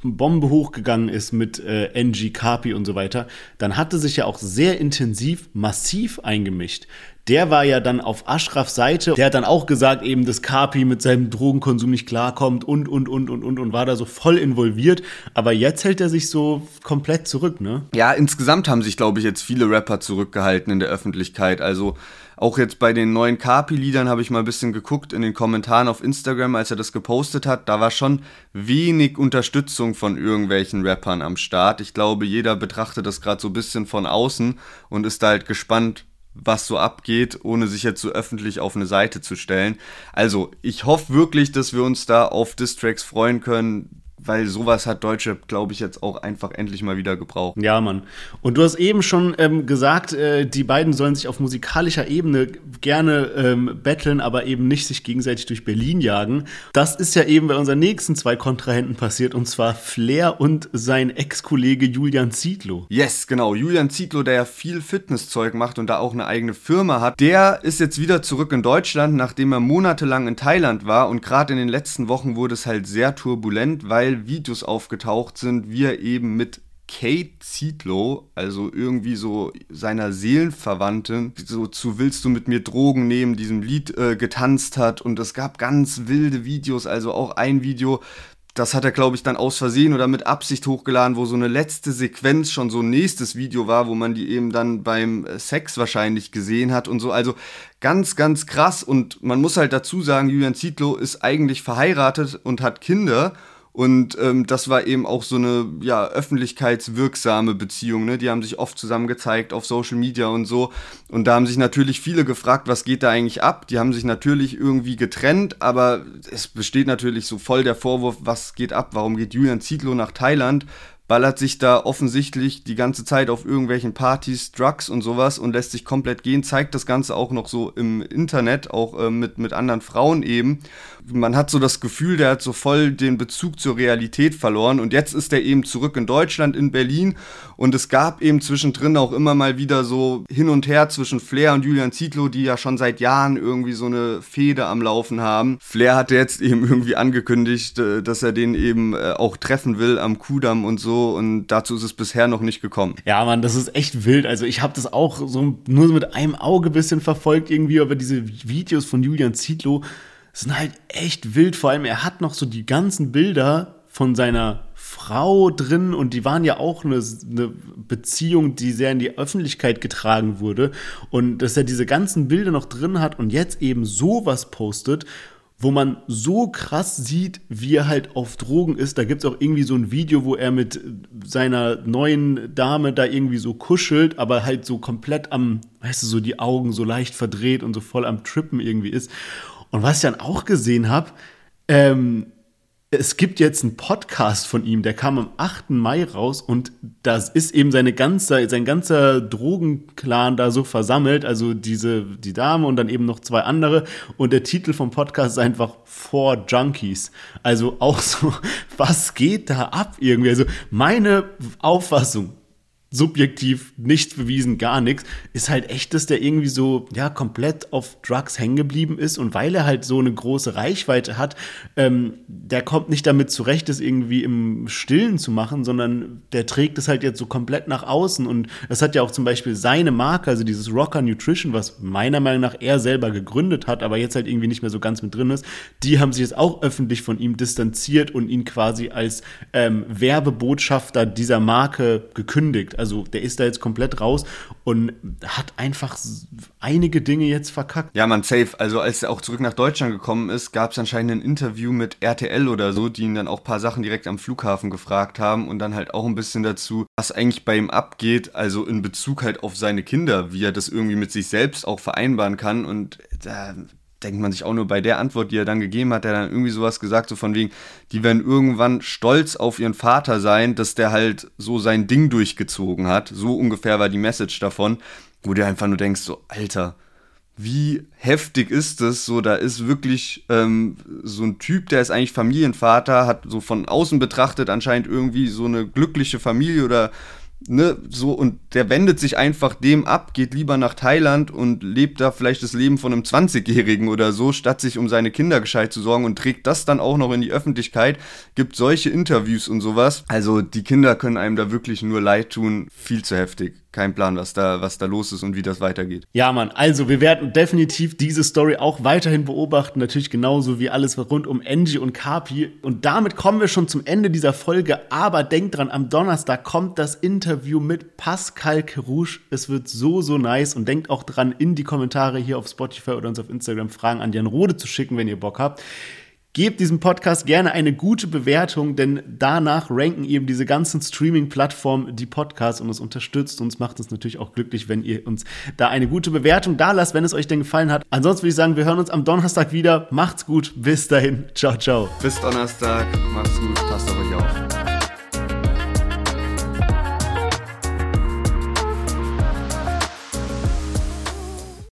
Bombe hochgegangen ist mit äh, NG, Kapi und so weiter, dann hatte sich ja auch sehr intensiv, massiv eingemischt der war ja dann auf Ashrafs Seite. Der hat dann auch gesagt, eben, dass Kapi mit seinem Drogenkonsum nicht klarkommt und, und, und, und, und, und war da so voll involviert. Aber jetzt hält er sich so komplett zurück, ne? Ja, insgesamt haben sich, glaube ich, jetzt viele Rapper zurückgehalten in der Öffentlichkeit. Also auch jetzt bei den neuen Kapi-Liedern habe ich mal ein bisschen geguckt in den Kommentaren auf Instagram, als er das gepostet hat. Da war schon wenig Unterstützung von irgendwelchen Rappern am Start. Ich glaube, jeder betrachtet das gerade so ein bisschen von außen und ist da halt gespannt, was so abgeht, ohne sich jetzt so öffentlich auf eine Seite zu stellen. Also, ich hoffe wirklich, dass wir uns da auf Distracks freuen können, weil sowas hat Deutsche, glaube ich, jetzt auch einfach endlich mal wieder gebraucht. Ja, Mann. Und du hast eben schon ähm, gesagt, äh, die beiden sollen sich auf musikalischer Ebene gerne ähm, battlen, aber eben nicht sich gegenseitig durch Berlin jagen. Das ist ja eben bei unseren nächsten zwei Kontrahenten passiert, und zwar Flair und sein Ex-Kollege Julian Zietlow. Yes, genau. Julian Zietlow, der ja viel Fitnesszeug macht und da auch eine eigene Firma hat, der ist jetzt wieder zurück in Deutschland, nachdem er monatelang in Thailand war. Und gerade in den letzten Wochen wurde es halt sehr turbulent, weil weil Videos aufgetaucht sind, wie er eben mit Kate Zietlow, also irgendwie so seiner Seelenverwandten, so zu Willst du mit mir Drogen nehmen, diesem Lied äh, getanzt hat. Und es gab ganz wilde Videos, also auch ein Video, das hat er, glaube ich, dann aus Versehen oder mit Absicht hochgeladen, wo so eine letzte Sequenz schon so ein nächstes Video war, wo man die eben dann beim äh, Sex wahrscheinlich gesehen hat und so. Also ganz, ganz krass. Und man muss halt dazu sagen, Julian Zietlow ist eigentlich verheiratet und hat Kinder. Und ähm, das war eben auch so eine ja, öffentlichkeitswirksame Beziehung. Ne? Die haben sich oft zusammen gezeigt auf Social Media und so. Und da haben sich natürlich viele gefragt, was geht da eigentlich ab? Die haben sich natürlich irgendwie getrennt, aber es besteht natürlich so voll der Vorwurf, was geht ab? Warum geht Julian Zietlow nach Thailand? ballert sich da offensichtlich die ganze Zeit auf irgendwelchen Partys, Drugs und sowas und lässt sich komplett gehen, zeigt das Ganze auch noch so im Internet, auch äh, mit, mit anderen Frauen eben. Man hat so das Gefühl, der hat so voll den Bezug zur Realität verloren und jetzt ist er eben zurück in Deutschland, in Berlin und es gab eben zwischendrin auch immer mal wieder so hin und her zwischen Flair und Julian Zietlow, die ja schon seit Jahren irgendwie so eine Fehde am Laufen haben. Flair hatte jetzt eben irgendwie angekündigt, äh, dass er den eben äh, auch treffen will am Kudamm und so und dazu ist es bisher noch nicht gekommen. Ja, Mann, das ist echt wild. Also ich habe das auch so nur mit einem Auge bisschen verfolgt irgendwie, aber diese Videos von Julian Zietlow sind halt echt wild. Vor allem, er hat noch so die ganzen Bilder von seiner Frau drin und die waren ja auch eine, eine, Beziehung, die sehr in die Öffentlichkeit getragen wurde und dass er diese ganzen Bilder noch drin hat und jetzt eben sowas postet, wo man so krass sieht, wie er halt auf Drogen ist. Da gibt es auch irgendwie so ein Video, wo er mit seiner neuen Dame da irgendwie so kuschelt, aber halt so komplett am, weißt du, so die Augen so leicht verdreht und so voll am Trippen irgendwie ist. Und was ich dann auch gesehen habe, ähm, es gibt jetzt einen Podcast von ihm, der kam am 8. Mai raus und das ist eben seine ganze, sein ganzer Drogenclan da so versammelt, also diese, die Dame und dann eben noch zwei andere und der Titel vom Podcast ist einfach Four Junkies. Also auch so, was geht da ab irgendwie? Also meine Auffassung, subjektiv nichts bewiesen, gar nichts, ist halt echt, dass der irgendwie so, ja, komplett auf Drugs hängen geblieben ist und weil er halt so eine große Reichweite hat, ähm, der kommt nicht damit zurecht, das irgendwie im Stillen zu machen, sondern der trägt es halt jetzt so komplett nach außen und das hat ja auch zum Beispiel seine Marke, also dieses Rocker Nutrition, was meiner Meinung nach er selber gegründet hat, aber jetzt halt irgendwie nicht mehr so ganz mit drin ist, die haben sich jetzt auch öffentlich von ihm distanziert und ihn quasi als ähm, Werbebotschafter dieser Marke gekündigt. Also der ist da jetzt komplett raus und hat einfach einige Dinge jetzt verkackt. Ja, man, safe. Also als er auch zurück nach Deutschland gekommen ist, gab es anscheinend ein Interview mit RTL oder so, die ihn dann auch ein paar Sachen direkt am Flughafen gefragt haben und dann halt auch ein bisschen dazu, was eigentlich bei ihm abgeht, also in Bezug halt auf seine Kinder, wie er das irgendwie mit sich selbst auch vereinbaren kann und da denkt man sich auch nur bei der Antwort, die er dann gegeben hat, der dann irgendwie sowas gesagt, so von wegen, die werden irgendwann stolz auf ihren Vater sein, dass der halt so sein Ding durchgezogen hat. So ungefähr war die Message davon, wo du einfach nur denkst, so, Alter, wie heftig ist das? So, da ist wirklich ähm, so ein Typ, der ist eigentlich Familienvater, hat so von außen betrachtet anscheinend irgendwie so eine glückliche Familie oder ne, so, und der wendet sich einfach dem ab, geht lieber nach Thailand und lebt da vielleicht das Leben von einem 20-Jährigen oder so, statt sich um seine Kinder gescheit zu sorgen und trägt das dann auch noch in die Öffentlichkeit, gibt solche Interviews und sowas. Also die Kinder können einem da wirklich nur leid tun, viel zu heftig kein Plan, was da, was da los ist und wie das weitergeht. Ja, Mann, also wir werden definitiv diese Story auch weiterhin beobachten, natürlich genauso wie alles rund um Angie und Kapi. Und damit kommen wir schon zum Ende dieser Folge. Aber denkt dran, am Donnerstag kommt das Interview mit Pascal Kerouche. Es wird so, so nice. Und denkt auch dran, in die Kommentare hier auf Spotify oder uns auf Instagram Fragen an Jan Rode zu schicken, wenn ihr Bock habt. Gebt diesem Podcast gerne eine gute Bewertung, denn danach ranken eben diese ganzen Streaming-Plattformen die Podcasts und es unterstützt uns, macht uns natürlich auch glücklich, wenn ihr uns da eine gute Bewertung da lasst, wenn es euch denn gefallen hat. Ansonsten würde ich sagen, wir hören uns am Donnerstag wieder. Macht's gut, bis dahin. Ciao, ciao. Bis Donnerstag, macht's gut, passt auf euch auf.